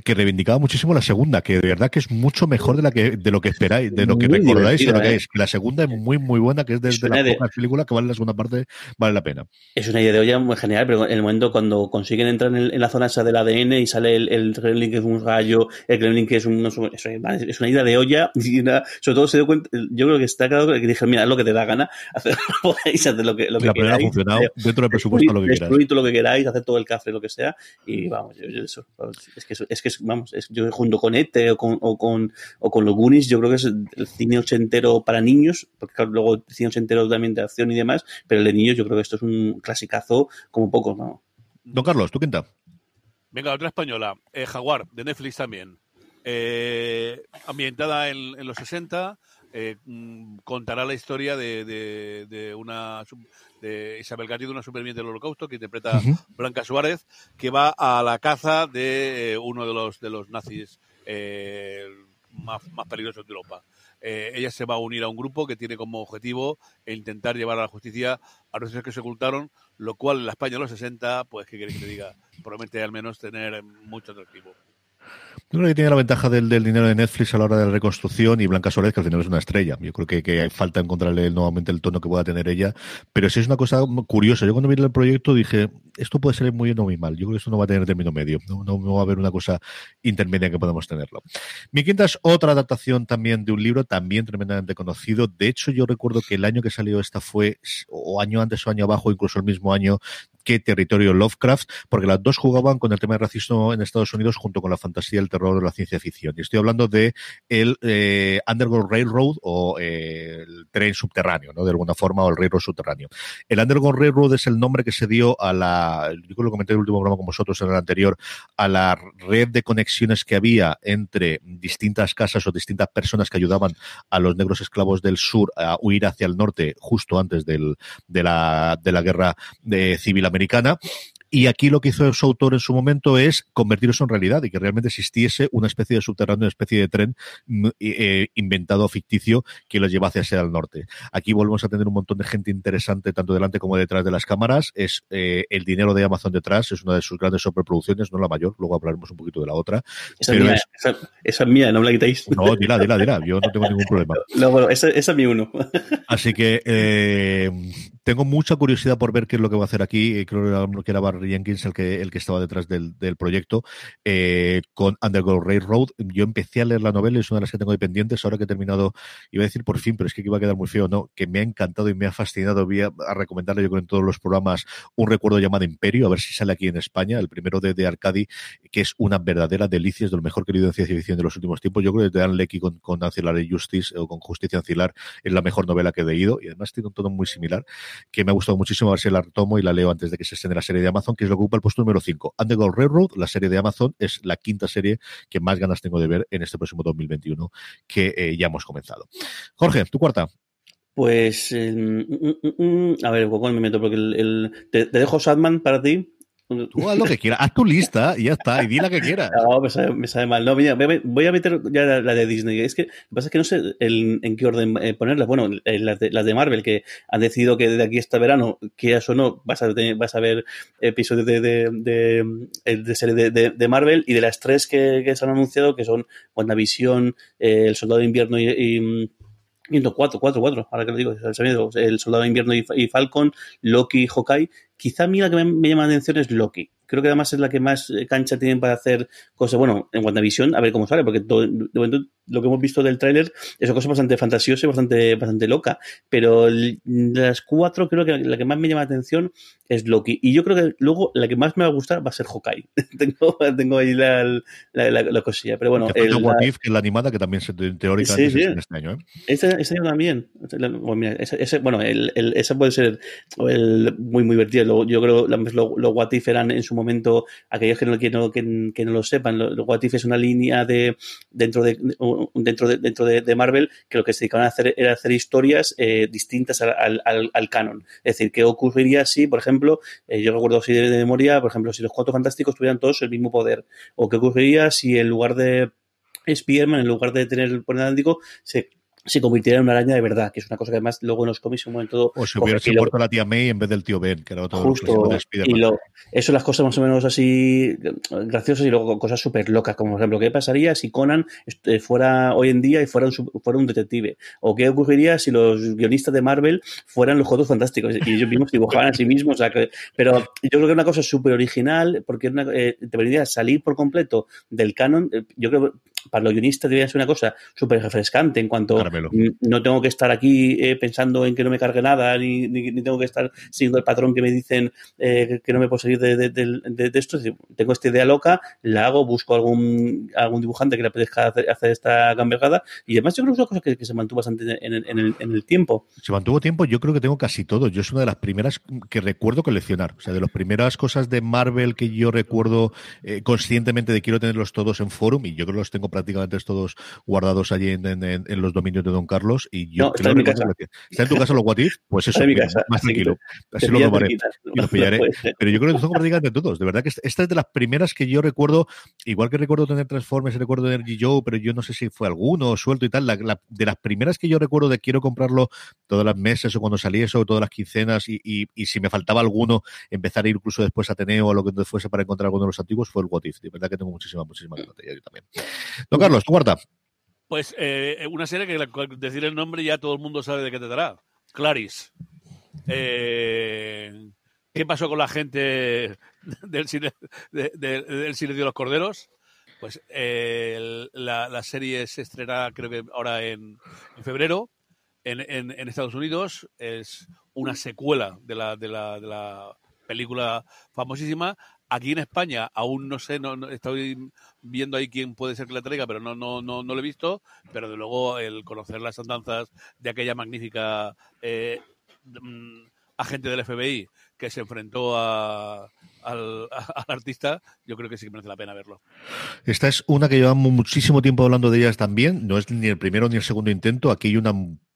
que reivindicaba muchísimo la segunda que de verdad que es mucho mejor de la que de lo que esperáis de lo que recordáis de lo que ¿eh? es la segunda es muy muy buena que es desde la de... película que vale la segunda parte vale la pena es una idea de olla muy genial pero en el momento cuando consiguen entrar en, la zona esa del ADN y sale el, el gremlin que es un gallo el gremlin que es un es una idea de olla *laughs* y sobre todo se dio cuenta yo creo que está claro que dije mira es lo que te da gana *laughs* hacer, hacer lo que lo que la ha funcionado dentro de supuesto lo que quieras. todo lo que queráis, hacer todo el café, lo que sea. Y vamos, yo, eso, es que, es que vamos, es, yo junto con ETE o con, o con, o con los Goonies, yo creo que es el cine ochentero para niños, porque claro, luego el cine ochentero también de acción y demás, pero el de niños yo creo que esto es un clasicazo como poco, ¿no? Don Carlos, ¿tú quinta? Venga, otra española, eh, Jaguar, de Netflix también. Eh, ambientada en, en, los 60, eh, mm, contará la historia de, de, de, una de Isabel Garrido, una superviviente del Holocausto, que interpreta Blanca Suárez, que va a la caza de eh, uno de los, de los nazis eh, más, más peligrosos de Europa. eh, ella se va a unir a un grupo que tiene como objetivo intentar llevar a la justicia a los que se ocultaron, lo cual en la España de los 60, pues, ¿qué queréis que te diga? Promete al menos tener mucho atractivo. Yo creo que tiene la ventaja del, dinero de Netflix a la hora de la reconstrucción y Blanca Suárez, que al final es una estrella. Yo creo que, que falta encontrarle nuevamente el tono que pueda tener ella. Pero sí es una cosa curiosa. Yo cuando vi el proyecto dije, esto puede ser muy bien o muy mal. Yo creo que esto no va a tener término medio. No, no, va a haber una cosa intermedia que podamos tenerlo. Mi quinta es otra adaptación también de un libro, también tremendamente conocido. De hecho, yo recuerdo que el año que salió esta fue, o año antes o año abajo, incluso el mismo año que Territorio Lovecraft, porque las dos jugaban con el tema de racismo en Estados Unidos junto con la fantasía, el terror de la ciencia ficción. Y estoy hablando de el eh, Underground Railroad o eh, el tren subterráneo, ¿no? De alguna forma, o el railroad subterráneo. El Underground Railroad es el nombre que se dio a la, yo lo comenté en el último programa con vosotros en el anterior, a la red de conexiones que había entre distintas casas o distintas personas que ayudaban a los negros esclavos del sur a huir hacia el norte justo antes del, de, la, de la guerra de civil americana y aquí lo que hizo su autor en su momento es convertir eso en realidad y que realmente existiese una especie de subterráneo, una especie de tren mm, eh, inventado ficticio que lo llevase hacia el norte. Aquí volvemos a tener un montón de gente interesante tanto delante como detrás de las cámaras. Es eh, el dinero de Amazon detrás, es una de sus grandes sobreproducciones, no la mayor, luego hablaremos un poquito de la otra. Esa, es, mía, esa, es mía, no me la quitáis. No, dila, dila, dila, yo no tengo ningún problema. *laughs* No, bueno, esa, esa es mi uno. Así que eh, tengo mucha curiosidad por ver qué es lo que va a hacer aquí. Creo que era Barry Jenkins el que, el que estaba detrás del, proyecto, eh, con Underground Railroad. Yo empecé a leer la novela, es una de las que tengo pendientes. Ahora que he terminado, iba a decir por fin, pero es que iba a quedar muy feo, ¿no? Que me ha encantado y me ha fascinado. Voy a, recomendarle yo creo en todos los programas un recuerdo llamado Imperio, a ver si sale aquí en España, el primero de, de Arcadi, que es una verdadera delicia, es de lo mejor querido en ciencia ficción de los últimos tiempos. Yo creo que Dan Lecky con, con Ancilar Justice o con Justicia Ancilar es la mejor novela que he leído y además tiene un tono muy similar que me ha gustado muchísimo. A ver si la retomo y la leo antes de que se estrene la serie de Amazon, que es lo que ocupa el puesto número 5. Underground Railroad, la serie de Amazon, es la quinta serie que más ganas tengo de ver en este próximo 2021 que eh, ya hemos comenzado. Jorge, tu cuarta. Pues, eh, mm, mm, mm, a ver, ¿cuál me meto? Porque el, te, dejo Sadman para ti. Tú haz lo que quieras, haz tu lista y ya está, y di la que quieras. *laughs* No, me sabe, me sabe mal. No, mira, voy a meter ya la, la, de Disney. Es que lo que pasa es que no sé el, en qué orden eh, ponerlas. Bueno, eh, las, de, las de Marvel, que han decidido que de aquí hasta verano, quieras o no, vas a, tener, vas a ver episodios de, de, de, de serie de, de, Marvel y de las tres que, que se han anunciado, que son WandaVision, eh, El Soldado de Invierno y, y cuatro, cuatro, cuatro, ahora que lo digo, el Soldado de Invierno y, Falcon, Loki y Hawkeye, Quizá a mí la que me, llama la atención es Loki. Creo que además es la que más eh, cancha tienen para hacer cosas. Bueno, en WandaVision, a ver cómo sale, porque todo, de momento lo que hemos visto del tráiler es una cosa bastante fantasiosa y bastante, bastante loca. Pero de las cuatro, creo que la que más me llama la atención es Loki. Y yo creo que luego la que más me va a gustar va a ser Hawkeye. *laughs* tengo, tengo ahí la, la, la, la, cosilla. Pero bueno. El, What If, que es la animada, que también se, teóricamente sí, este año. ¿eh? Esa, esa también. Bueno, mira, ese, ese, bueno el, el, esa puede ser el, muy, muy divertido yo creo los lo, lo What If eran en su momento, aquellos que no, que no, que, no lo sepan, lo What If es una línea de dentro de dentro de, dentro de, Marvel que lo que se dedicaban a hacer era hacer historias eh, distintas al, al, al, canon. Es decir, ¿qué ocurriría si, por ejemplo, eh, yo recuerdo de, de memoria, por ejemplo, si los cuatro fantásticos tuvieran todos el mismo poder? ¿O qué ocurriría si en lugar de Spiderman, en lugar de tener el poder atlántico, se se convirtiera en una araña de verdad, que es una cosa que además luego en los cómics un momento... O si hubiera sido muerto la tía May en vez del tío Ben, que era otro justo, de y lo, Eso las cosas más o menos así graciosas y luego cosas súper locas, como por ejemplo, ¿qué pasaría si Conan fuera hoy en día y fuera un, fuera un detective? ¿O qué ocurriría si los guionistas de Marvel fueran los Juegos Fantásticos y ellos mismos dibujaban a sí mismos? O sea, que, pero yo creo que es una cosa súper original porque una, eh, te permitiría salir por completo del canon. Yo creo para los guionistas debería ser una cosa súper refrescante en cuanto no tengo que estar aquí eh, pensando en que no me cargue nada, ni, ni, ni, tengo que estar siguiendo el patrón que me dicen eh, que no me puedo seguir de, de, de, de esto. tengo esta idea loca, la hago, busco algún, algún dibujante que le apetezca hacer, hacer esta gambergada y además yo creo que es una cosa que, que se mantuvo bastante en, en, en, el, en, el, tiempo. Se mantuvo tiempo, yo creo que tengo casi todo. Yo es una de las primeras que recuerdo coleccionar. O sea, de las primeras cosas de Marvel que yo recuerdo eh, conscientemente de quiero tenerlos todos en forum y yo creo que los tengo prácticamente todos guardados allí en, los dominios de Don Carlos. Y yo no, está en mi casa. ¿Está en tu casa los What Pues eso, más tranquilo. Así lo tomaré y los pillaré. *laughs* Pero yo creo que son prácticamente todos. De verdad que esta es de las primeras que yo recuerdo, igual que recuerdo tener Transformers, recuerdo tener. Joe, pero yo no sé si fue alguno suelto y tal. de las primeras que yo recuerdo de quiero comprarlo todas las meses o cuando salía eso, todas las quincenas, y, y, si me faltaba alguno, empezar a ir incluso después a Ateneo o lo que fuese para encontrar alguno de los antiguos, fue el What If. De verdad que tengo muchísima, muchísima yo también. Don Carlos, tu cuarta. Pues eh, una serie que decir el nombre ya todo el mundo sabe de qué te dará. Claris. Eh, ¿Qué pasó con la gente del, cine, del silencio de los corderos? Pues eh, la, serie se estrena creo que ahora en, febrero en, en, Estados Unidos. Es una secuela de la, de la, de la película famosísima. Aquí en España aún no sé, no, estoy viendo ahí quién puede ser que la traiga, pero no, no, no, no lo he visto. Pero de luego el conocer las andanzas de aquella magnífica eh, mm, agente del FBI que se enfrentó al, *laughs* al, artista, yo creo que sí que merece la pena verlo. Esta es una que llevamos muchísimo tiempo hablando de ellas también. No es ni el primero ni el segundo intento. Aquí hay una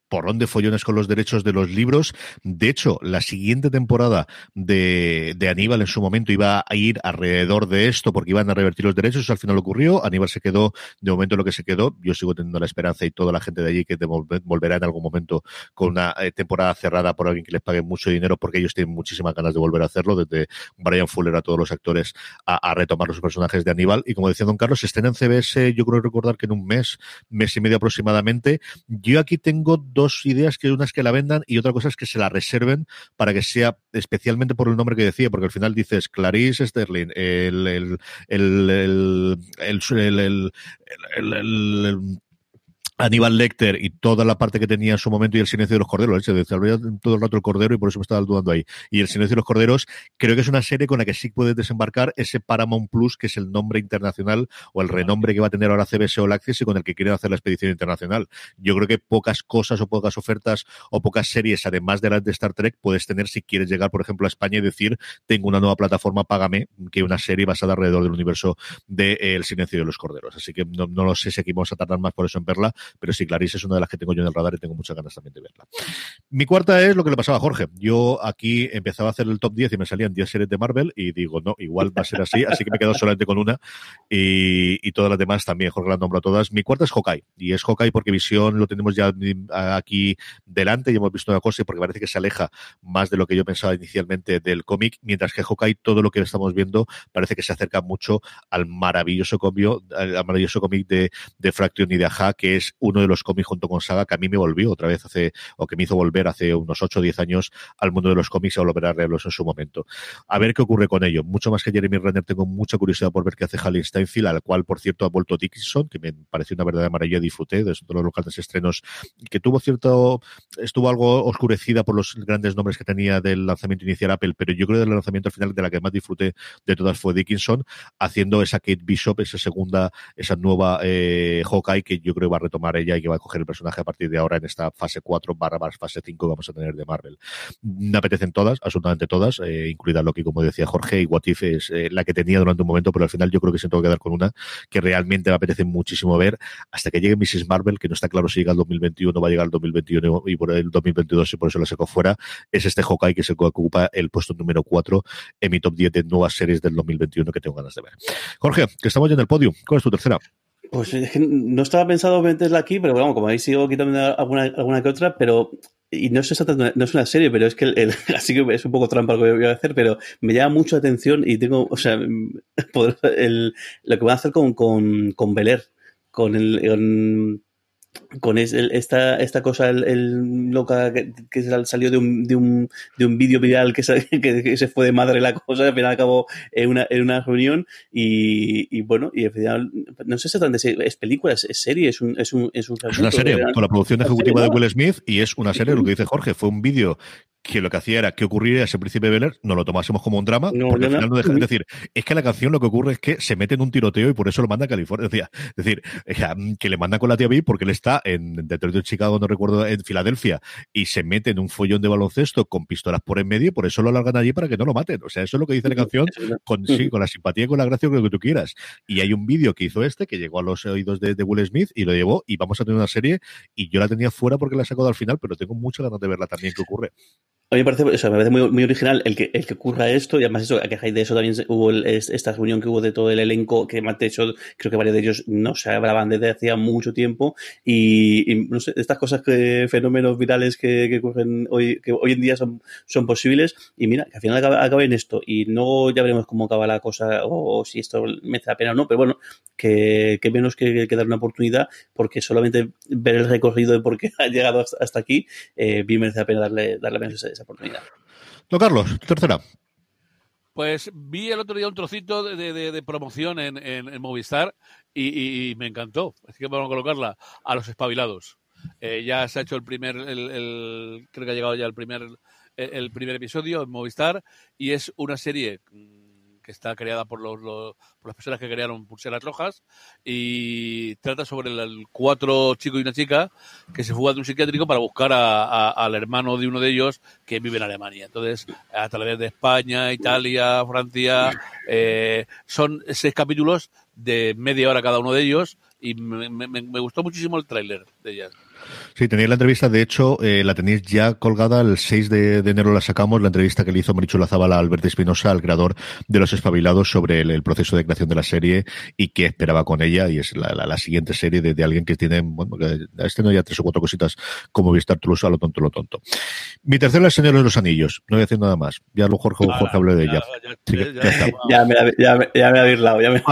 porrón de follones con los derechos de los libros. De hecho, la siguiente temporada de, de, Aníbal en su momento iba a ir alrededor de esto porque iban a revertir los derechos. Eso al final ocurrió. Aníbal se quedó de momento lo que se quedó. Yo sigo teniendo la esperanza y toda la gente de allí que volverá en algún momento con una eh, temporada cerrada por alguien que les pague mucho dinero porque ellos tienen muchísimas ganas de volver a hacerlo, desde Brian Fuller a todos los actores a, retomar los personajes de Aníbal. Y como decía Don Carlos, se en CBS, yo creo recordar que en un mes, mes y medio aproximadamente. Yo aquí tengo dos ideas, que una es que la vendan y otra cosa es que se la reserven para que sea especialmente por el nombre que decía, porque al final dices Clarice Sterling, el, el, Aníbal Lecter y toda la parte que tenía en su momento y el silencio de los corderos, se desarrolla todo el rato el cordero y por eso me estaba dudando ahí. Y el silencio de los corderos creo que es una serie con la que sí puedes desembarcar ese Paramount Plus, que es el nombre internacional o el renombre que va a tener ahora CBS o Access y con el que quieren hacer la expedición internacional. Yo creo que pocas cosas o pocas ofertas o pocas series, además de las de Star Trek, puedes tener si quieres llegar, por ejemplo, a España y decir, tengo una nueva plataforma, págame, que una serie basada alrededor del universo de eh, El silencio de los corderos. Así que no, no lo sé si aquí vamos a tardar más por eso en verla, pero sí, Clarice es una de las que tengo yo en el radar y tengo muchas ganas también de verla. Mi cuarta es lo que le pasaba a Jorge. Yo aquí empezaba a hacer el top 10 y me salían 10 series de Marvel y digo, no, igual va a ser así, así que me quedo solamente con una y, todas las demás también, Jorge las nombra todas. Mi cuarta es Hawkeye y es Hawkeye porque Visión lo tenemos ya aquí delante y hemos visto una cosa porque parece que se aleja más de lo que yo pensaba inicialmente del cómic, mientras que Hawkeye todo lo que estamos viendo parece que se acerca mucho al maravilloso cómic, al maravilloso cómic de, de Fraction y de Aja, que es uno de los cómics junto con Saga que a mí me volvió otra vez hace, o que me hizo volver hace unos 8 o 10 años al mundo de los cómics a volver a leerlos en su momento. A ver qué ocurre con ello. Mucho más que Jeremy Renner, tengo mucha curiosidad por ver qué hace Halley Steinfeld, al cual, por cierto, ha vuelto Dickinson, que me pareció una verdadera maravilla, disfruté de los grandes estrenos, que tuvo cierto, estuvo algo oscurecida por los grandes nombres que tenía del lanzamiento inicial Apple, pero yo creo que del lanzamiento al final de la que más disfruté de todas fue Dickinson, haciendo esa Kate Bishop, esa segunda, esa nueva eh, Hawkeye que yo creo va a retomar ella y que va a coger el personaje a partir de ahora en esta fase 4 barra fase 5 vamos a tener de Marvel. Me apetecen todas, absolutamente todas, eh, incluida Loki, como decía Jorge, y What If es eh, la que tenía durante un momento, pero al final yo creo que se tengo que quedar con una que realmente me apetece muchísimo ver hasta que llegue Mrs. Marvel, que no está claro si llega el 2021 va a llegar el 2021 y por el 2022 y por eso la saco fuera, es este Hawkeye que se ocupa el puesto número 4 en mi top 10 de nuevas series del 2021 que tengo ganas de ver. Jorge, que estamos ya en el podio, ¿cuál es tu tercera? Pues es que no estaba pensado meterla aquí, pero bueno, como ahí sigo quitando alguna, alguna que otra, pero y no es, no es una serie, pero es que el, *laughs* así que es un poco trampa lo que voy a hacer, pero me llama mucho atención y tengo, o sea, *laughs* el, lo que voy a hacer con, con, con Beler, con el, con esta, esta cosa el, loca que, salió de un, de un, de un vídeo viral que se, *laughs* que, se fue de madre la cosa, al final acabó en una, en una reunión y, y bueno, y al final, no sé si es película, es, serie, es un, es un, es un Es una serie, con la producción ejecutiva de Will Smith y es una serie, lo que dice Jorge, fue un vídeo que lo que hacía era que ocurría ese príncipe Beler, no lo tomásemos como un drama, porque al final no deja de decir, es que la canción lo que ocurre es que se mete en un tiroteo y por eso lo manda a California. *laughs* Es decir, que le manda con la tía B porque él está en Detroit, Chicago, no recuerdo, en Filadelfia, y se mete en un follón de baloncesto con pistolas por en medio y por eso lo largan allí para que no lo maten. O sea, eso es lo que dice la canción, con, sí, con la simpatía y con la gracia, con lo que tú quieras. Y hay un vídeo que hizo este que llegó a los oídos de, de Will Smith y lo llevó y vamos a tener una serie y yo la tenía fuera porque la he sacado al final, pero tengo muchas ganas de verla también que ocurre. A mí me parece, me parece muy, muy, original el que, el que ocurra esto, y además eso, a que de eso también hubo esta reunión que hubo de todo el elenco, que de hecho creo que varios de ellos no se hablaban desde hacía mucho tiempo, y, no sé, estas cosas que, fenómenos virales que, que, ocurren hoy, que hoy en día son, son posibles, y mira, que al final acabe, en esto, y no ya veremos cómo acaba la cosa, o, si esto merece la pena o no, pero bueno, que, que menos que, que, dar una oportunidad, porque solamente ver el recorrido de por qué *laughs* ha llegado hasta, aquí, eh, bien merece la pena darle, darle menos esa oportunidad. Don Carlos, tercera. Pues vi el otro día un trocito de, promoción en, Movistar y, me encantó. Así que vamos a colocarla a los espabilados. Eh, ya se ha hecho el primer, el, creo que ha llegado ya el primer, el primer episodio en Movistar y es una serie que está creada por, los, por las personas que crearon Pulseras Rojas y trata sobre el, cuatro chicos y una chica que se fugan de un psiquiátrico para buscar al hermano de uno de ellos que vive en Alemania. Entonces, a través de España, Italia, Francia, eh, son seis capítulos de media hora cada uno de ellos y me, me gustó muchísimo el tráiler de ellas. Sí, tenéis la entrevista, de hecho, eh, la tenéis ya colgada, el 6 de, enero la sacamos, la entrevista que le hizo Marichu Lazabala a Alberto Espinosa, al creador de Los Espabilados, sobre el, proceso de creación de la serie y qué esperaba con ella, y es la, siguiente serie de, alguien que tiene, bueno, que este no ya tres o cuatro cositas como Vistar Toulouse a lo tonto, lo tonto. Mi tercera es Señor de los Anillos, no voy a decir nada más, ya lo Jorge, Jorge habló de ella. Ya, me la, ya, me, ya me ha Ya me...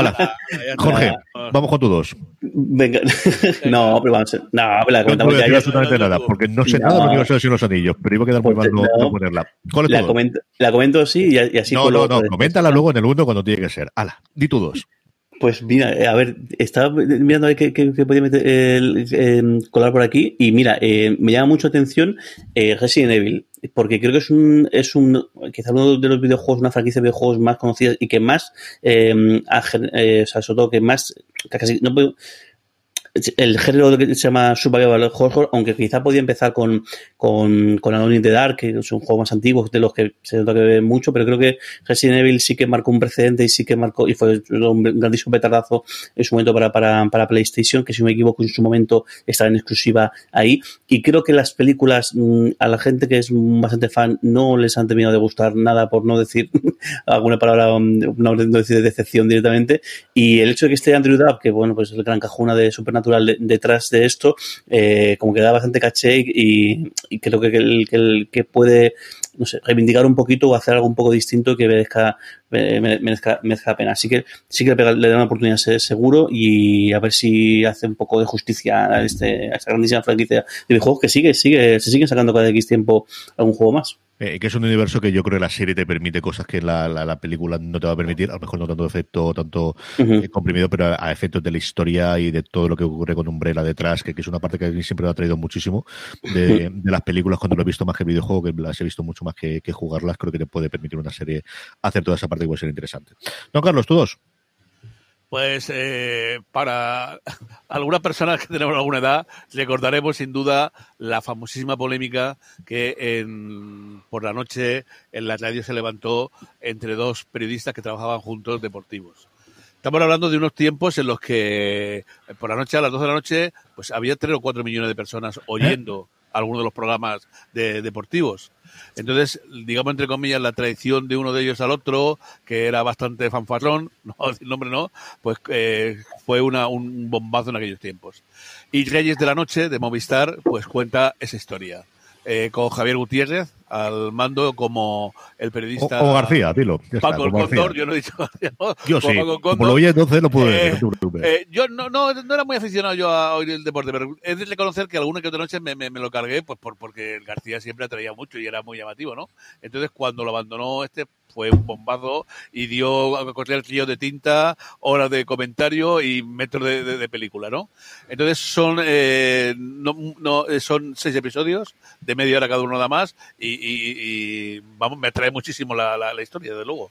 Jorge, vamos con tu dos. Venga, *laughs* no, pero vamos. No, pero la comentamos ya absolutamente nada, porque no sé nada de universo de los anillos, pero iba a quedar muy mal no, ponerla. la, comento, la comento sí y, así No, no, no, coméntala luego en el mundo cuando tiene que ser. Hala, di tú dos. Pues mira, eh, a ver, estaba mirando a ver qué, podía meter, eh, colar por aquí y mira, eh, me llama mucho atención eh, Resident Evil, porque creo que es un, es un, quizá uno de los videojuegos, una franquicia de videojuegos más conocida y que más, eh, o sea, sobre todo que más, casi, no puedo, el género que se llama Survival Horror, aunque quizá podía empezar con, con, con Alone in the Dark, que es un juego más antiguo, de los que se nota que ve mucho, pero creo que Resident Evil sí que marcó un precedente y sí que marcó, y fue un grandísimo petardazo en su momento para, para, para PlayStation, que si no me equivoco en su momento estaba en exclusiva ahí. Y creo que las películas, mm, a la gente que es bastante fan, no les han terminado de gustar nada, por no decir *laughs* alguna palabra, mm, no decir de decepción directamente. Y el hecho de que esté Andrew Dubb, que bueno, pues el gran cajuna de Supernatural, detrás de esto, eh, como que da bastante caché y, creo que el, que que puede no sé, reivindicar un poquito o hacer algo un poco distinto que merezca, merezca, merezca la pena. Así que sí que le da una oportunidad seguro y a ver si hace un poco de justicia a, este, a esta grandísima franquicia de videojuegos que sigue, sigue, se siguen sacando cada X tiempo algún juego más. Eh, que es un universo que yo creo que la serie te permite cosas que la, la, película no te va a permitir, a lo mejor no tanto efecto, tanto eh, comprimido, pero a, efectos de la historia y de todo lo que ocurre con Umbrella detrás, que, es una parte que a mí siempre me ha traído muchísimo de, las películas cuando lo he visto más que el videojuego, que las he visto mucho más que, que, jugarlas, creo que te puede permitir una serie hacer toda esa parte que puede ser interesante. Don Carlos, tú dos. Pues eh, para algunas personas que tenemos alguna edad, recordaremos sin duda la famosísima polémica que en, por la noche en la radio se levantó entre dos periodistas que trabajaban juntos deportivos. Estamos hablando de unos tiempos en los que eh, por la noche, a las 12 de la noche, pues había 3 o 4 millones de personas oyendo algunos de los programas de, deportivos. Entonces, digamos entre comillas, la traición de uno de ellos al otro, que era bastante fanfarrón, *laughs* no el nombre no, pues eh, fue una, un bombazo en aquellos tiempos. Y Reyes de la Noche, de Movistar, pues cuenta esa historia. Eh, con Javier Gutiérrez al mando como el periodista. O, García, dilo. Paco el yo no he dicho García. *laughs* Yo sí. Como lo oí entonces lo pude eh, eh, yo no, no, no era muy aficionado yo a oír el deporte, pero es de reconocer que alguna que otra noche me, me, me, lo cargué pues por, porque el García siempre atraía mucho y era muy llamativo, ¿no? Entonces cuando lo abandonó este fue un bombazo y dio a correr el río de tinta, horas de comentario y metros de, película, ¿no? Entonces son, eh, no, no, son seis episodios de media hora cada uno nada más y, y, vamos, me atrae muchísimo la, la, la historia, desde luego.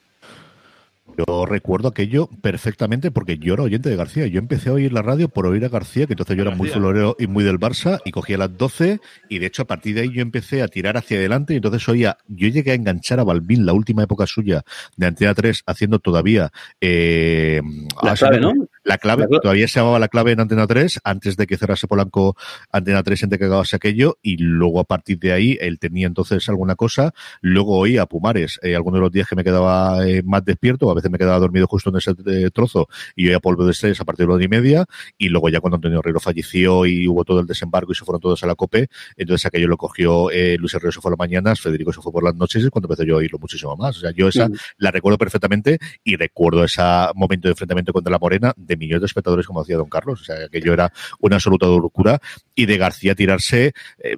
Yo recuerdo aquello perfectamente porque yo era oyente de García. Yo empecé a oír la radio por oír a García, que entonces yo era muy florero y muy del Barça, y cogía las 12, y de hecho a partir de ahí yo empecé a tirar hacia adelante, y entonces oía, yo llegué a enganchar a Balbín, la última época suya de Antena 3, haciendo todavía... Eh, la clave, ¿no? La clave, todavía se llamaba la clave en Antena 3, antes de que cerrase Polanco Antena 3, en de que acabase aquello, y luego a partir de ahí él tenía entonces alguna cosa, luego oía a Pumares, eh, algunos de los días que me quedaba eh, más despierto, a veces me quedaba dormido justo en ese eh, trozo y yo ya polvo de estrés a partir de las y media y luego ya cuando Antonio Herrero falleció y hubo todo el desembarco y se fueron todos a la COPE, entonces aquello lo cogió eh, Luis Herrero se fue a las mañanas, Federico se fue por las noches y cuando empecé yo a oírlo muchísimo más. O sea, yo esa la recuerdo perfectamente y recuerdo ese momento de enfrentamiento contra la Morena de millones de espectadores como decía Don Carlos. O sea, aquello era una absoluta locura y de García tirarse, eh,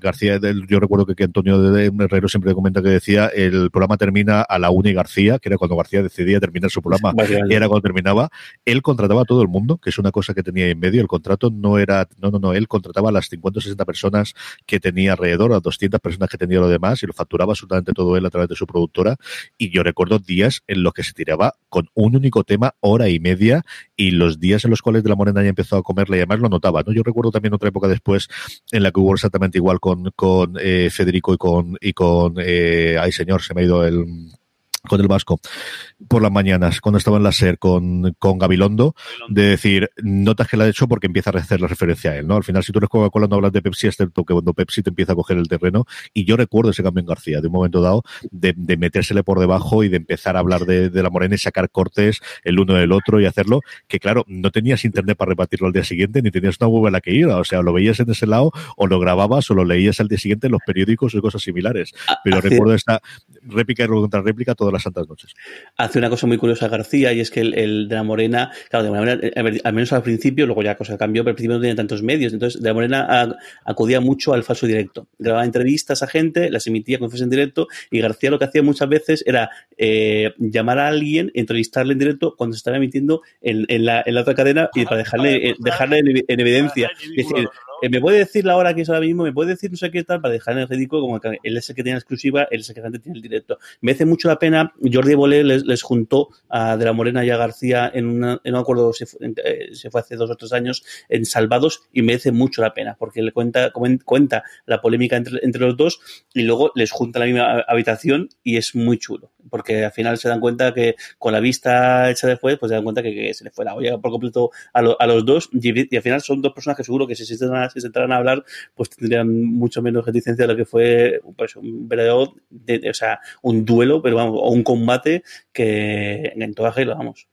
García, yo recuerdo que, que Antonio Herrero siempre comenta que decía el programa termina a la una y García, que era cuando García decidía terminar terminar su programa *laughs* y era cuando terminaba, él contrataba a todo el mundo, que es una cosa que tenía en medio. El contrato no era, no, no, no, él contrataba a las 50 o 60 personas que tenía alrededor, a 200 personas que tenía lo demás y lo facturaba absolutamente todo él a través de su productora. Y yo recuerdo días en los que se tiraba con un único tema, hora y media, y los días en los cuales de la Morena ya empezó a comerle y además lo notaba, ¿no? Yo recuerdo también otra época después en la que hubo exactamente igual con, con eh, Federico y con, y con, eh, ay señor, se me ha ido el, con el Vasco por las mañanas, cuando estaba en la SER con, con Gabilondo, de decir, notas que la ha hecho porque empieza a hacer la referencia a él, ¿no? Al final, si tú eres Coca-Cola, no hablas de Pepsi, excepto que cuando Pepsi te empieza a coger el terreno. Y yo recuerdo ese cambio en García, de un momento dado, de, de metérsele por debajo y de empezar a hablar de, de, la morena y sacar cortes el uno del otro y hacerlo, que claro, no tenías internet para repartirlo al día siguiente, ni tenías una web en la que ir, o sea, lo veías en ese lado, o lo grababas, o lo leías al día siguiente en los periódicos o cosas similares. Ah, Pero recuerdo esta réplica y contra réplica todas las santas noches. Hace una cosa muy curiosa García y es que el, de la Morena, claro, de la Morena, eh, al menos al principio, luego ya cosa cambió, pero al principio no tenía tantos medios, entonces de la Morena acudía mucho al falso directo. Grababa entrevistas a gente, las emitía con en directo y García lo que hacía muchas veces era eh, llamar a alguien, entrevistarle en directo cuando se estaba emitiendo en, la, otra cadena y para dejarle, eh, dejarle en, evidencia. Es decir, eh, me puede decir la hora que es ahora mismo, me puede decir no sé qué tal, para dejar en el ridículo como que él es el que tiene la exclusiva, él es el que antes tiene el directo. Me hace mucho la pena, Jordi Bolé les, juntó a De la Morena y a García en una, no me acuerdo si fue, eh, fue, hace dos o tres años, en Salvados, y me hace mucho la pena, porque le cuenta, cuenta la polémica entre, entre los dos y luego les junta la misma habitación y es muy chulo porque al final se dan cuenta que con la vista hecha después, pues se dan cuenta que, se le fue la olla por completo a, a los dos y, al final son dos personas que seguro que si se sentaran a, hablar, pues tendrían mucho menos reticencia de lo que fue pues, un verdadero, o sea, un duelo, pero vamos, o un combate que en toda regla, vamos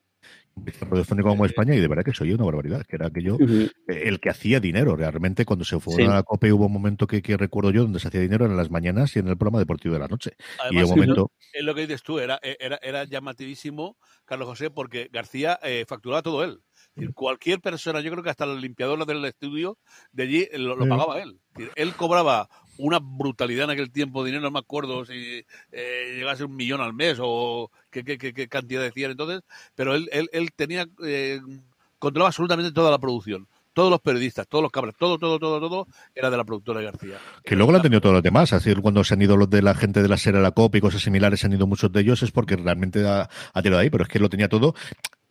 radiofónico como España y de verdad que soy una barbaridad, que era aquello, eh, el que hacía dinero. Realmente cuando se fue a la COPE hubo un momento que, recuerdo yo donde se hacía dinero en las mañanas y en el programa deportivo de la noche. y un momento... Es lo que dices tú, era, era, era llamativísimo, Carlos José, porque García eh, facturaba todo él. Cualquier persona, yo creo que hasta la limpiadora del estudio de allí lo, pagaba él. Él cobraba una brutalidad en aquel tiempo dinero, no me acuerdo si eh, llegase un millón al mes o qué, qué, qué, cantidad decían entonces, pero él, él, él tenía, eh, controlaba absolutamente toda la producción todos los periodistas, todos los cabras, todo, todo, todo, todo era de la productora de García. Que luego lo han tenido todos los demás, así cuando se han ido los de la gente de la serie La COP y cosas similares, se han ido muchos de ellos, es porque realmente ha, ha tirado ahí, pero es que lo tenía todo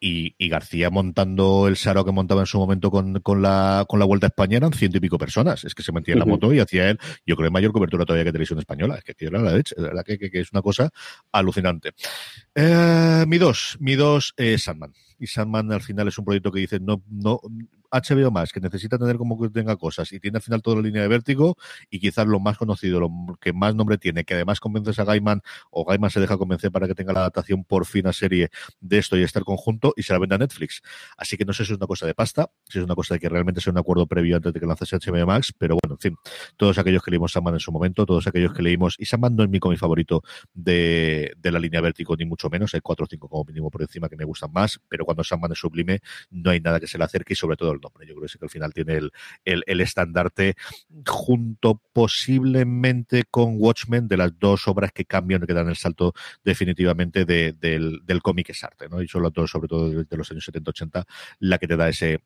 y, y, García montando el Saro que montaba en su momento con, con, la, con la Vuelta a España eran ciento y pico personas. Es que se metía en la moto y hacía él, yo creo, mayor cobertura todavía que televisión española. Es que, era la leche, de verdad que, que, que, es una cosa alucinante. Eh, mi dos, mi dos, Sandman. Y Sandman al final es un proyecto que dice, no, no, HBO más, que necesita tener como que tenga cosas y tiene al final toda la línea de vértigo y quizás lo más conocido, lo que más nombre tiene, que además convences a Gaiman o Gaiman se deja convencer para que tenga la adaptación por fin a serie de esto y este conjunto y se la venda a Netflix. Así que no sé si es una cosa de pasta, si es una cosa de que realmente sea un acuerdo previo antes de que lanzase HBO Max, pero bueno, en fin, todos aquellos que leímos Sandman en su momento, todos aquellos que leímos, y Sandman no es mi cómic favorito de, de la línea vértigo, ni mucho menos, hay cuatro o cinco como mínimo por encima que me gustan más, pero cuando Sandman es sublime, no hay nada que se le acerque y sobre todo Yo creo que, que al final tiene el, el, el, estandarte junto posiblemente con Watchmen de las dos obras que cambian, que dan el salto definitivamente de, del, del cómic es arte, ¿no? Y son las dos, sobre todo de los años 70-80, la que te da ese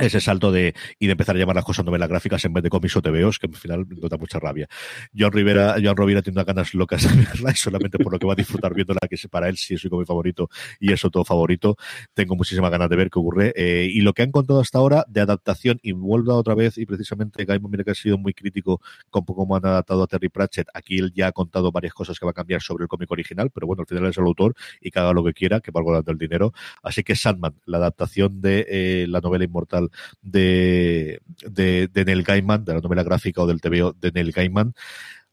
ese salto de y de empezar a llamar las cosas novelas gráficas en vez de cómics o TVOs, que al final me da mucha rabia. John Rivera, John Rovira tiene ganas locas de verla y solamente por lo que va a disfrutar viéndola, que para él sí es su cómic favorito y es todo favorito. Tengo muchísimas ganas de ver qué ocurre. Eh, y lo que han contado hasta ahora de adaptación, y vuelvo otra vez, y precisamente Gaiman, mira que ha sido muy crítico con cómo han adaptado a Terry Pratchett. Aquí él ya ha contado varias cosas que va a cambiar sobre el cómic original, pero bueno, al final es el autor y que haga lo que quiera, que valga dando el dinero. Así que Sandman, la adaptación de eh, la novela inmortal de, de, de Neil Gaiman, de la novela gráfica o del TVO de Neil Gaiman.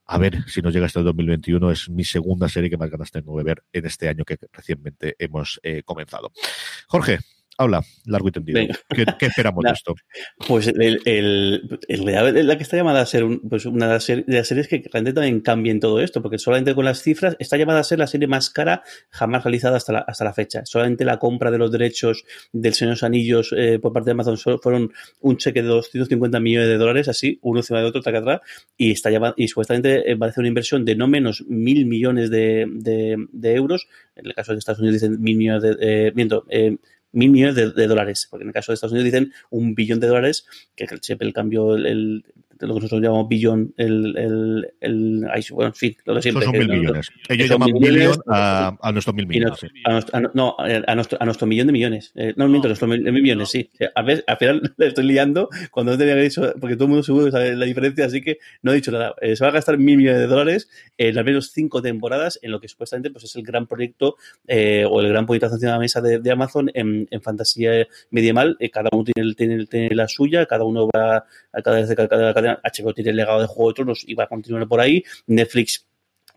A ver si nos llega hasta el 2021. Es mi segunda serie que más ganas tengo de ver en este año que recientemente hemos eh, comenzado. Jorge, habla, largo y tendido. ¿Qué, ¿Qué, esperamos de *laughs* esto? Pues el, el, el, la que está llamada a ser un, pues una de las, series, de las series que realmente también cambien todo esto, porque solamente con las cifras está llamada a ser la serie más cara jamás realizada hasta la, hasta la fecha. Solamente la compra de los derechos del Señor de los Anillos eh, por parte de Amazon fueron un cheque de 250 millones de dólares, así, uno encima de otro, taca atrás, y está llamada, y supuestamente va a hacer una inversión de no menos mil millones de, de, de, euros. En el caso de Estados Unidos dicen mil millones de, eh, miento, eh, mil millones de, de, dólares, porque en el caso de Estados Unidos dicen un billón de dólares, que el, el cambio, el, lo que nosotros llamamos billón, el, el, el bueno, en fin, lo de siempre. Esos son mil ¿no? millones. Ellos llaman mil millones a, a, nuestros mil millones. Sí. A, nuestro, a, no, a nuestro, a nuestro millón de millones. Eh, no, miento, a nuestros mil, mil millones, sí. A ver, al final *laughs* le estoy liando cuando no tenía que dicho, porque todo el mundo seguro sabe la diferencia, así que no he dicho nada. Eh, se va a gastar mil millones de dólares en al menos cinco temporadas en lo que supuestamente pues, es el gran proyecto eh, o el gran proyecto encima de la mesa de, de Amazon en, en, fantasía medieval. Eh, cada uno tiene, tiene, tiene, la suya, cada uno va a cada vez de cada cadena. HBO tiene el legado de Juego de Tronos y va a continuar por ahí. Netflix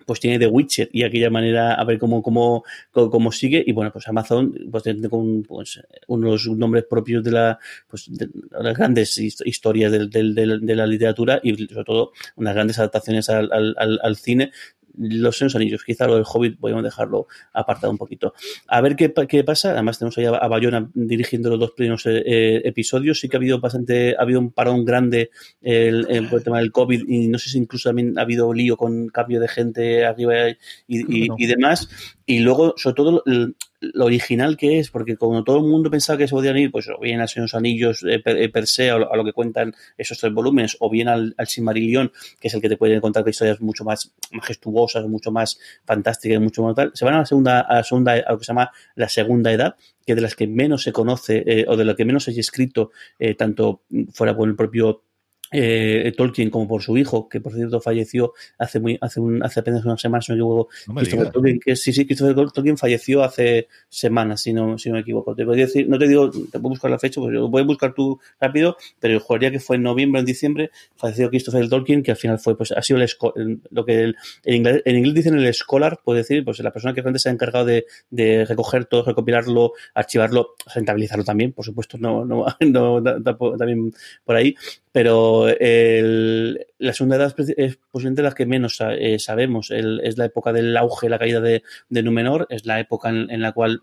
pues tiene The Witcher y aquella manera a ver cómo, cómo, cómo, sigue y bueno pues Amazon pues tiene con pues, unos nombres propios de, la, pues, de las grandes historias de, de, de, la literatura y sobre todo unas grandes adaptaciones al cine los Senos Anillos, quizá lo del Hobbit podemos dejarlo apartado un poquito. A ver qué, qué pasa. Además, tenemos ahí a Bayona dirigiendo los dos primeros eh, episodios. Sí que ha habido bastante, ha habido un parón grande el, el, por el tema del COVID y no sé si incluso también ha habido lío con cambio de gente arriba y, y, no. y demás. Y luego, sobre todo, el, lo original que es, porque como todo el mundo pensaba que se podían ir, pues o bien a Señor Anillos eh, per, per, se, a lo, a lo, que cuentan esos tres volúmenes, o bien al, al Silmarillion, que es el que te puede contar historias mucho más majestuosas, mucho más fantásticas, mucho más tal, se van a la segunda, a la segunda, a lo que se llama la segunda edad, que de las que menos se conoce, eh, o de lo que menos hay escrito, eh, tanto fuera por el propio eh, Tolkien como por su hijo, que por cierto falleció hace muy, hace, un, hace apenas unas semanas, si no me equivoco. No me Christopher Tolkien, que sí, sí, Christopher Tolkien falleció hace semanas, si no, si no me equivoco. Te podría decir, no te digo, te puedo buscar la fecha, porque lo puedes buscar tú rápido, pero jugaría que fue en noviembre, en diciembre, falleció Christopher Tolkien, que al final fue, pues, ha sido el, lo que el, en, inglés, en inglés dicen el scholar, puede decir, pues la persona que realmente se ha encargado de, de recoger todo, recopilarlo, archivarlo, rentabilizarlo también, por supuesto, no, no, *laughs* no, no también por ahí, pero el, la segunda edad es posiblemente la que menos eh, sabemos. El, es la época del auge, la caída de, de Númenor, es la época en, en la cual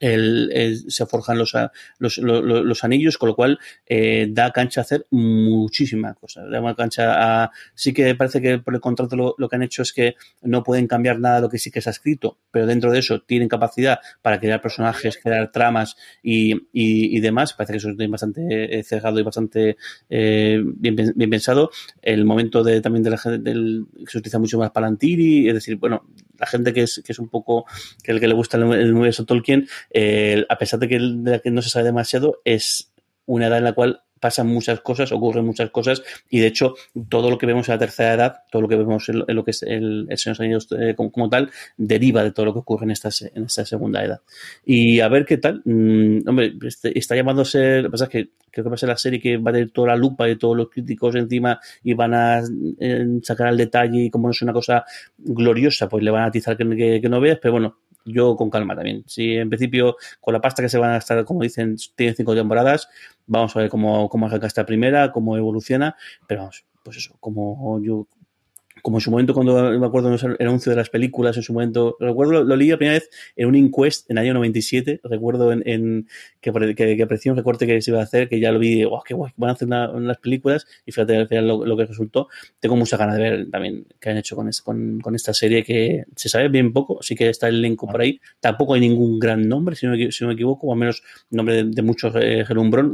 el, se forjan los, los, los, los, anillos, con lo cual eh, da cancha a hacer muchísimas cosas. Da cancha a. Sí que parece que por el contrato lo, lo, que han hecho es que no pueden cambiar nada de lo que sí que se ha escrito, pero dentro de eso tienen capacidad para crear personajes, crear tramas y, y, y demás. Parece que eso es bastante cerrado y bastante eh, bien, bien, pensado. El momento de también de la gente se utiliza mucho más Palantiri, es decir, bueno, la gente que es, que es un poco que el que le gusta el, universo Tolkien, eh, a pesar de que, de que no se sabe demasiado, es una edad en la cual pasan muchas cosas, ocurren muchas cosas, y de hecho, todo lo que vemos en la tercera edad, todo lo que vemos en, lo que es el, el Señor de los eh, como, tal, deriva de todo lo que ocurre en esta, en esta segunda edad. Y a ver qué tal. Mm, hombre, este, está ser. Lo que pasa es que creo que va a ser la serie que va a tener toda la lupa de todos los críticos encima y van a eh, sacar al detalle, y como no es una cosa gloriosa, pues le van a atizar que no veas, pero bueno, yo con calma también. Si en principio con la pasta que se van a gastar, como dicen, tienen cinco temporadas, vamos a ver cómo, cómo arranca esta primera, cómo evoluciona, pero vamos, pues eso, como yo como en su momento cuando me acuerdo de el anuncio de las películas, en su momento, recuerdo, lo, leí la primera vez en un inquest en el año 97, recuerdo en, en que, que, que apareció un recorte que se iba a hacer, que ya lo vi, wow, qué guay, van a hacer unas películas, y fíjate al final lo, que resultó. Tengo mucha ganas de ver también qué han hecho con, con, con, esta serie, que se sabe bien poco, sí que está el elenco por ahí, tampoco hay ningún gran nombre, si no me, si no me equivoco, o al menos nombre de, muchos eh,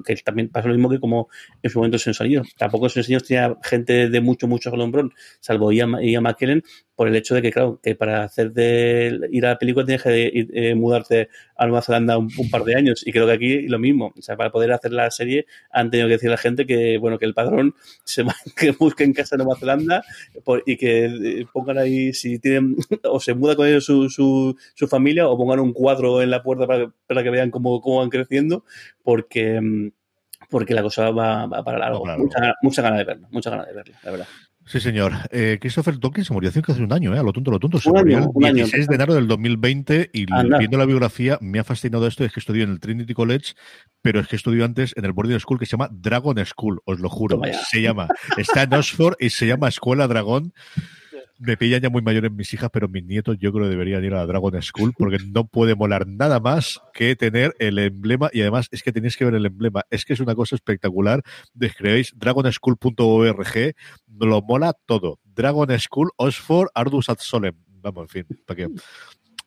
que también pasa lo mismo que como en su momento se enseñó. Tampoco se enseñó tenía gente de mucho, mucho Gelumbrón, salvo Ian, Ian McKellen, por el hecho de que, claro, que para hacer de ir a la película tienes que eh, mudarte a Nueva Zelanda un, par de años. Y creo que aquí lo mismo. O sea, para poder hacer la serie han tenido que decir a la gente que, bueno, que el padrón *laughs* se que busque en casa en Nueva Zelanda y que eh, pongan ahí, si tienen, *laughs* o se muda con ellos su, su, su familia, o pongan un cuadro en la puerta para, para que vean cómo, cómo van creciendo, porque mm, porque la cosa va, para largo. Mucha, mucha ganas de verla, mucha ganas de verla, la verdad. Sí, señor. Eh, Christopher Tolkien se murió hace casi un año, ¿eh? A lo tonto, lo tonto. Se murió el 16 de enero del 2020 y viendo la biografía me ha fascinado esto. Es que estudió en el Trinity College, pero es que estudió antes en el boarding school que se llama Dragon School, os lo juro. Se llama. Está en Oxford y se llama Escuela Dragón me pillan ya muy mayores mis hijas, pero mis nietos yo creo que deberían ir a la Dragon School porque no puede molar nada más que tener el emblema y además es que tenéis que ver el emblema. Es que es una cosa espectacular. Describéis dragonschool.org, lo mola todo. Dragon School, Oxford, Ardus ad Solem. Vamos, en fin, para que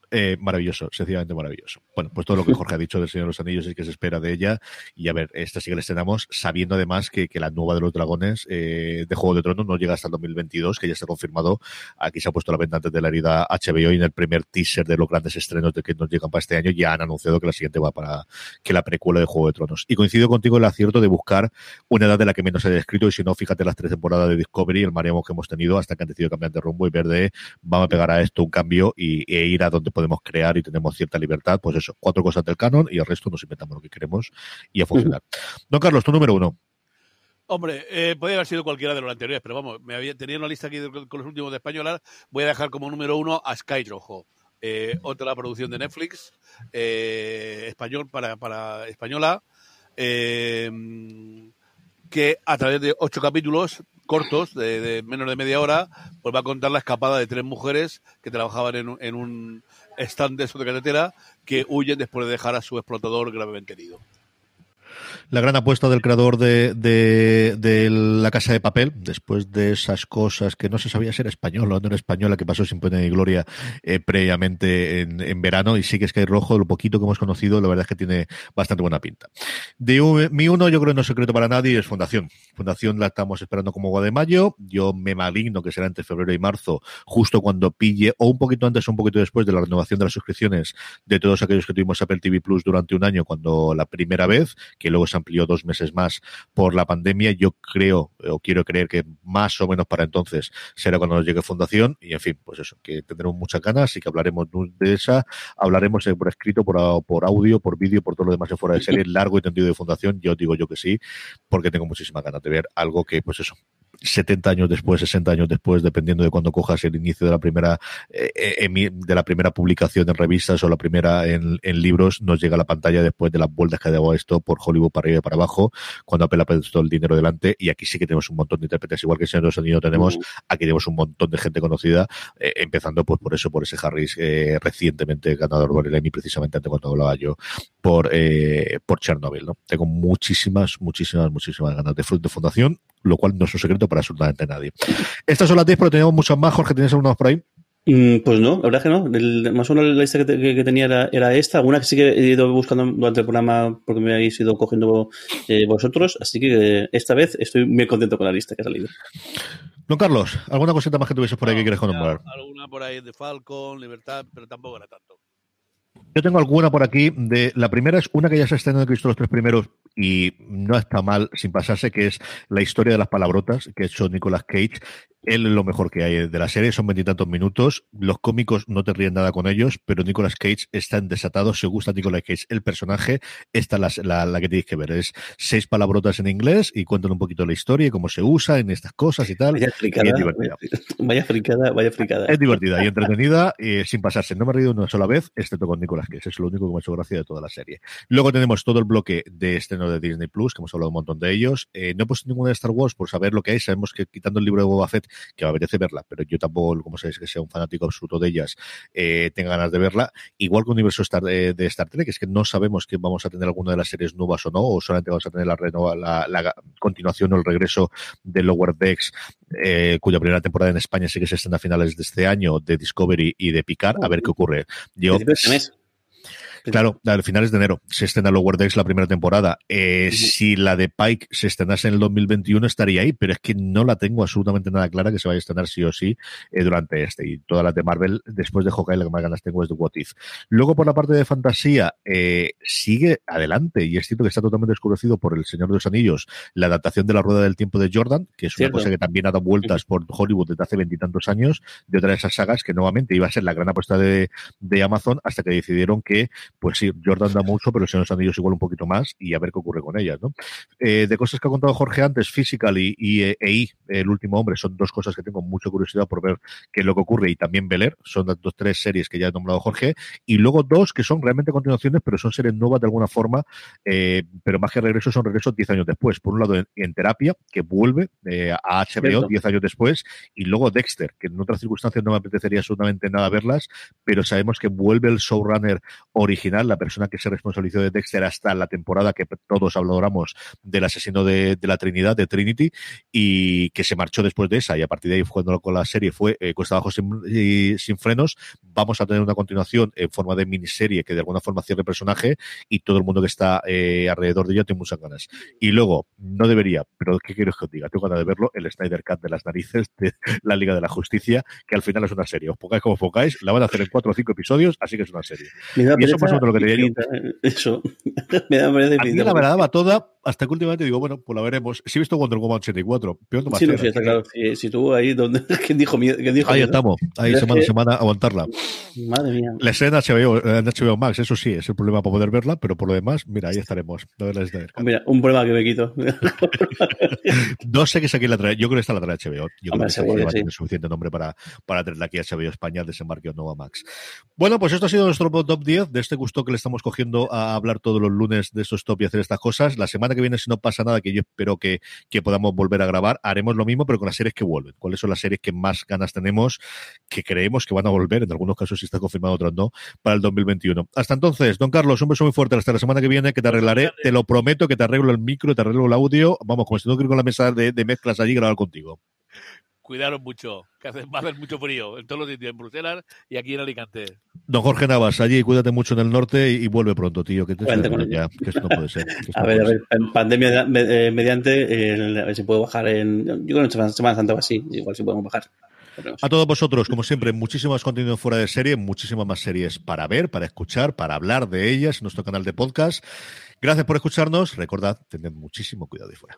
eh, maravilloso, sencillamente maravilloso. Bueno, pues todo lo que Jorge ha dicho del Señor de los Anillos es que se espera de ella. Y a ver, esta sí que la estrenamos, sabiendo además que, la nueva de los dragones eh, de Juego de Tronos no llega hasta el 2022, que ya está confirmado. Aquí se ha puesto la venta antes de la herida HBO y en el primer teaser de los grandes estrenos de que nos llegan para este año ya han anunciado que la siguiente va para que la precuela de Juego de Tronos. Y coincido contigo en el acierto de buscar una edad de la que menos haya descrito y si no, fíjate las tres temporadas de Discovery, el mareamos que hemos tenido hasta que han decidido cambiar de rumbo y ver de vamos a pegar a esto un cambio y, e ir a donde podemos crear y tenemos cierta libertad, pues cuatro cosas del canon y el resto nos inventamos lo que queremos y a funcionar. Don Carlos, tu número uno. Hombre, eh, podría haber sido cualquiera de los anteriores, pero vamos, me había, tenía una lista aquí con los últimos de española. Voy a dejar como número uno a Sky Rojo, eh, otra producción de Netflix, eh, español para, para española, que a través de ocho capítulos cortos, de, menos de media hora, pues va a contar la escapada de tres mujeres que trabajaban en un están de de carretera que huyen después de dejar a su explotador gravemente herido la gran apuesta del creador de, de, La Casa de Papel, después de esas cosas que no se sabía ser español o no era española, que pasó sin pena ni gloria eh, previamente en, verano, y sí que es que hay rojo, lo poquito que hemos conocido, la verdad es que tiene bastante buena pinta. Mi uno, yo creo que no es secreto para nadie, es Fundación. Fundación la estamos esperando como agua de mayo, yo me maligno que será entre febrero y marzo, justo cuando pille, o un poquito antes o un poquito después de la renovación de las suscripciones de todos aquellos que tuvimos Apple TV Plus durante un año, cuando la primera vez, que luego se amplió dos meses más por la pandemia. Yo creo, o quiero creer que más o menos para entonces será cuando nos llegue Fundación. Y en fin, pues eso, que tendremos muchas ganas y que hablaremos de esa. Hablaremos por escrito, por, por audio, por vídeo, por todo lo demás de fuera de serie, *laughs* largo y tendido de Fundación. Yo digo yo que sí, porque tengo muchísimas ganas de ver algo que, pues eso, 70 años después, 60 años después, dependiendo de cuando cojas el inicio de la primera eh, eh, de la primera publicación en revistas o la primera en, libros, nos llega a la pantalla después de las vueltas que ha dado esto por Hollywood para arriba y para abajo, cuando Apple ha puesto el dinero delante, y aquí sí que tenemos un montón de intérpretes, igual que en Señor de los tenemos, aquí tenemos un montón de gente conocida, eh, empezando pues por eso, por ese Harris recientemente ganador por el Emmy, precisamente antes cuando hablaba yo, por, por Chernobyl, ¿no? Tengo muchísimas, muchísimas, muchísimas ganas de, de fundación, lo cual no es un secreto para absolutamente nadie. Estas son las 10, pero tenemos muchas más. Jorge, ¿tienes algunos por ahí? Mm, pues no, la verdad que no. más o menos la lista que, tenía era, esta. Alguna que sí que he ido buscando durante el programa porque me habéis ido cogiendo eh, vosotros. Así que esta vez estoy muy contento con la lista que ha salido. Don Carlos, ¿alguna cosita más que tuviese por ahí que quieres nombrar? Alguna por ahí de Falcon, Libertad, pero tampoco era tanto. Yo tengo alguna por aquí. De la primera es una que ya se está en Cristo los tres primeros y no está mal sin pasarse, que es la historia de las palabrotas que ha hecho Nicolas Cage. Él es lo mejor que hay de la serie, son veintitantos minutos. Los cómicos no te ríen nada con ellos, pero Nicolas Cage está en desatado. Si os gusta Nicolas Cage, el personaje, esta es la, la, que tenéis que ver. Es seis palabrotas en inglés y cuentan un poquito la historia y cómo se usa en estas cosas y tal. Vaya fricada, es divertida. *laughs* Vaya fricada, vaya fricada. Es divertida y entretenida y sin pasarse. No me he reído una sola vez, excepto con Nicolas Cage. Es lo único que me ha hecho gracia de toda la serie. Luego tenemos todo el bloque de estreno de Disney Plus, que hemos hablado un montón de ellos. Eh, no he puesto ninguna de Star Wars por saber lo que hay. Sabemos que quitando el libro de Boba Fett que me apetece verla, pero yo tampoco, como sabéis, que sea un fanático absoluto de ellas, eh, tenga ganas de verla. Igual que Universo Star, de, de, Star Trek, es que no sabemos que vamos a tener alguna de las series nuevas o no, o solamente vamos a tener la, renova, la, la continuación o el regreso de Lower Decks, eh, cuya primera temporada en España sí que se están a finales de este año, de Discovery y de Picard, a ver qué ocurre. Yo, Claro, a finales de enero se estrena Lower Decks la primera temporada. Eh, Si la de Pike se estrenase en el 2021 estaría ahí, pero es que no la tengo absolutamente nada clara que se vaya a estrenar sí o sí eh, durante este. Y todas las de Marvel, después de Hawkeye, la que más ganas tengo es de What If. Luego, por la parte de fantasía, eh, sigue adelante y es cierto que está totalmente desconocido por El Señor de los Anillos, la adaptación de la Rueda del Tiempo de Jordan, que es Cierto. una cosa que también ha dado vueltas por Hollywood desde hace veintitantos años, de otra de esas sagas que nuevamente iba a ser la gran apuesta de, de Amazon hasta que decidieron que pues sí, Jordan da mucho, pero el Señor de los Anillos igual un poquito más y a ver qué ocurre con ellas, ¿no? Eh, de cosas que ha contado Jorge antes, Physical y, y eh, EI, El último hombre, son dos cosas que tengo mucha curiosidad por ver qué es lo que ocurre y también Beler, son las dos, tres series que ya ha nombrado Jorge, y luego dos que son realmente continuaciones, pero son series nuevas de alguna forma, eh, pero más que regreso, son regresos diez años después. Por un lado, en, en terapia, que vuelve eh, a HBO diez años después, y luego Dexter, que en otras circunstancias no me apetecería absolutamente nada verlas, pero sabemos que vuelve el showrunner original, la persona que se responsabilizó de Dexter hasta la temporada que todos hablamos del asesino de, de, la Trinidad, de Trinity, y que se marchó después de esa, y a partir de ahí cuando con la serie fue eh, Cuesta Abajo sin, y, sin frenos, vamos a tener una continuación en forma de miniserie que de alguna forma cierre el personaje y todo el mundo que está eh, alrededor de ella tiene muchas ganas. Y luego, no debería, pero ¿qué quiero que os diga? Tengo ganas de verlo, el Snyder Cut de las narices de la Liga de la Justicia, que al final es una serie. Os pongáis como enfocáis, la van a hacer en cuatro o cinco episodios, así que es una serie. Y eso menos lo que diría Eso. *laughs* me da pereza A mí la verdad toda, hasta que últimamente digo, bueno, pues la veremos. Si he visto Wonder Woman 84, pero no más sí, no, sí, está claro. Si, si tuvo ahí donde. *laughs* ¿Quién dijo? ¿Quién dijo ahí estamos, ahí semana a semana aguantarla. Madre mía. La escena HBO, en HBO Max, eso sí, es el problema para poder verla, pero por lo demás, mira, ahí estaremos. Mira, un problema que me quito. *laughs* no sé qué es aquí la trae. Yo creo que esta la trae HBO. Yo Hombre, creo que esta sí. tiene suficiente nombre para, para tenerla aquí a HBO España, desembarque o Nova Max. Bueno, pues esto ha sido nuestro top 10 de este gusto que le estamos cogiendo a hablar todos los lunes de estos top y hacer estas cosas. La semana que viene, si no pasa nada, que yo espero que, que podamos volver a grabar, haremos lo mismo, pero con las series que vuelven. ¿Cuáles son las series que más ganas tenemos, que creemos que van a volver? En algunos casos si está confirmado, otros no, para el 2021. Hasta entonces, don Carlos, un beso muy fuerte. Hasta la semana que viene, que te arreglaré. Te lo prometo que te arreglo el micro, te arreglo el audio. Vamos, como si no quiero con la mesa de, de mezclas allí grabar contigo. Cuidaros mucho, que hace, va a hacer mucho frío en todos los sitios, en Bruselas y aquí en Alicante. Don Jorge Navas, allí cuídate mucho en el norte y, y vuelve pronto, tío, que te ya, que esto no puede ser. a *laughs* no ver, puede a ver, en pandemia eh, mediante, eh, a ver si puedo bajar en, yo creo que en Semana Santa o así, igual si podemos bajar. A todos vosotros, como siempre, muchísimas contenido fuera de serie, muchísimas más series para ver, para escuchar, para hablar de ellas en nuestro canal de podcast. Gracias por escucharnos. Recordad, tened muchísimo cuidado ahí fuera.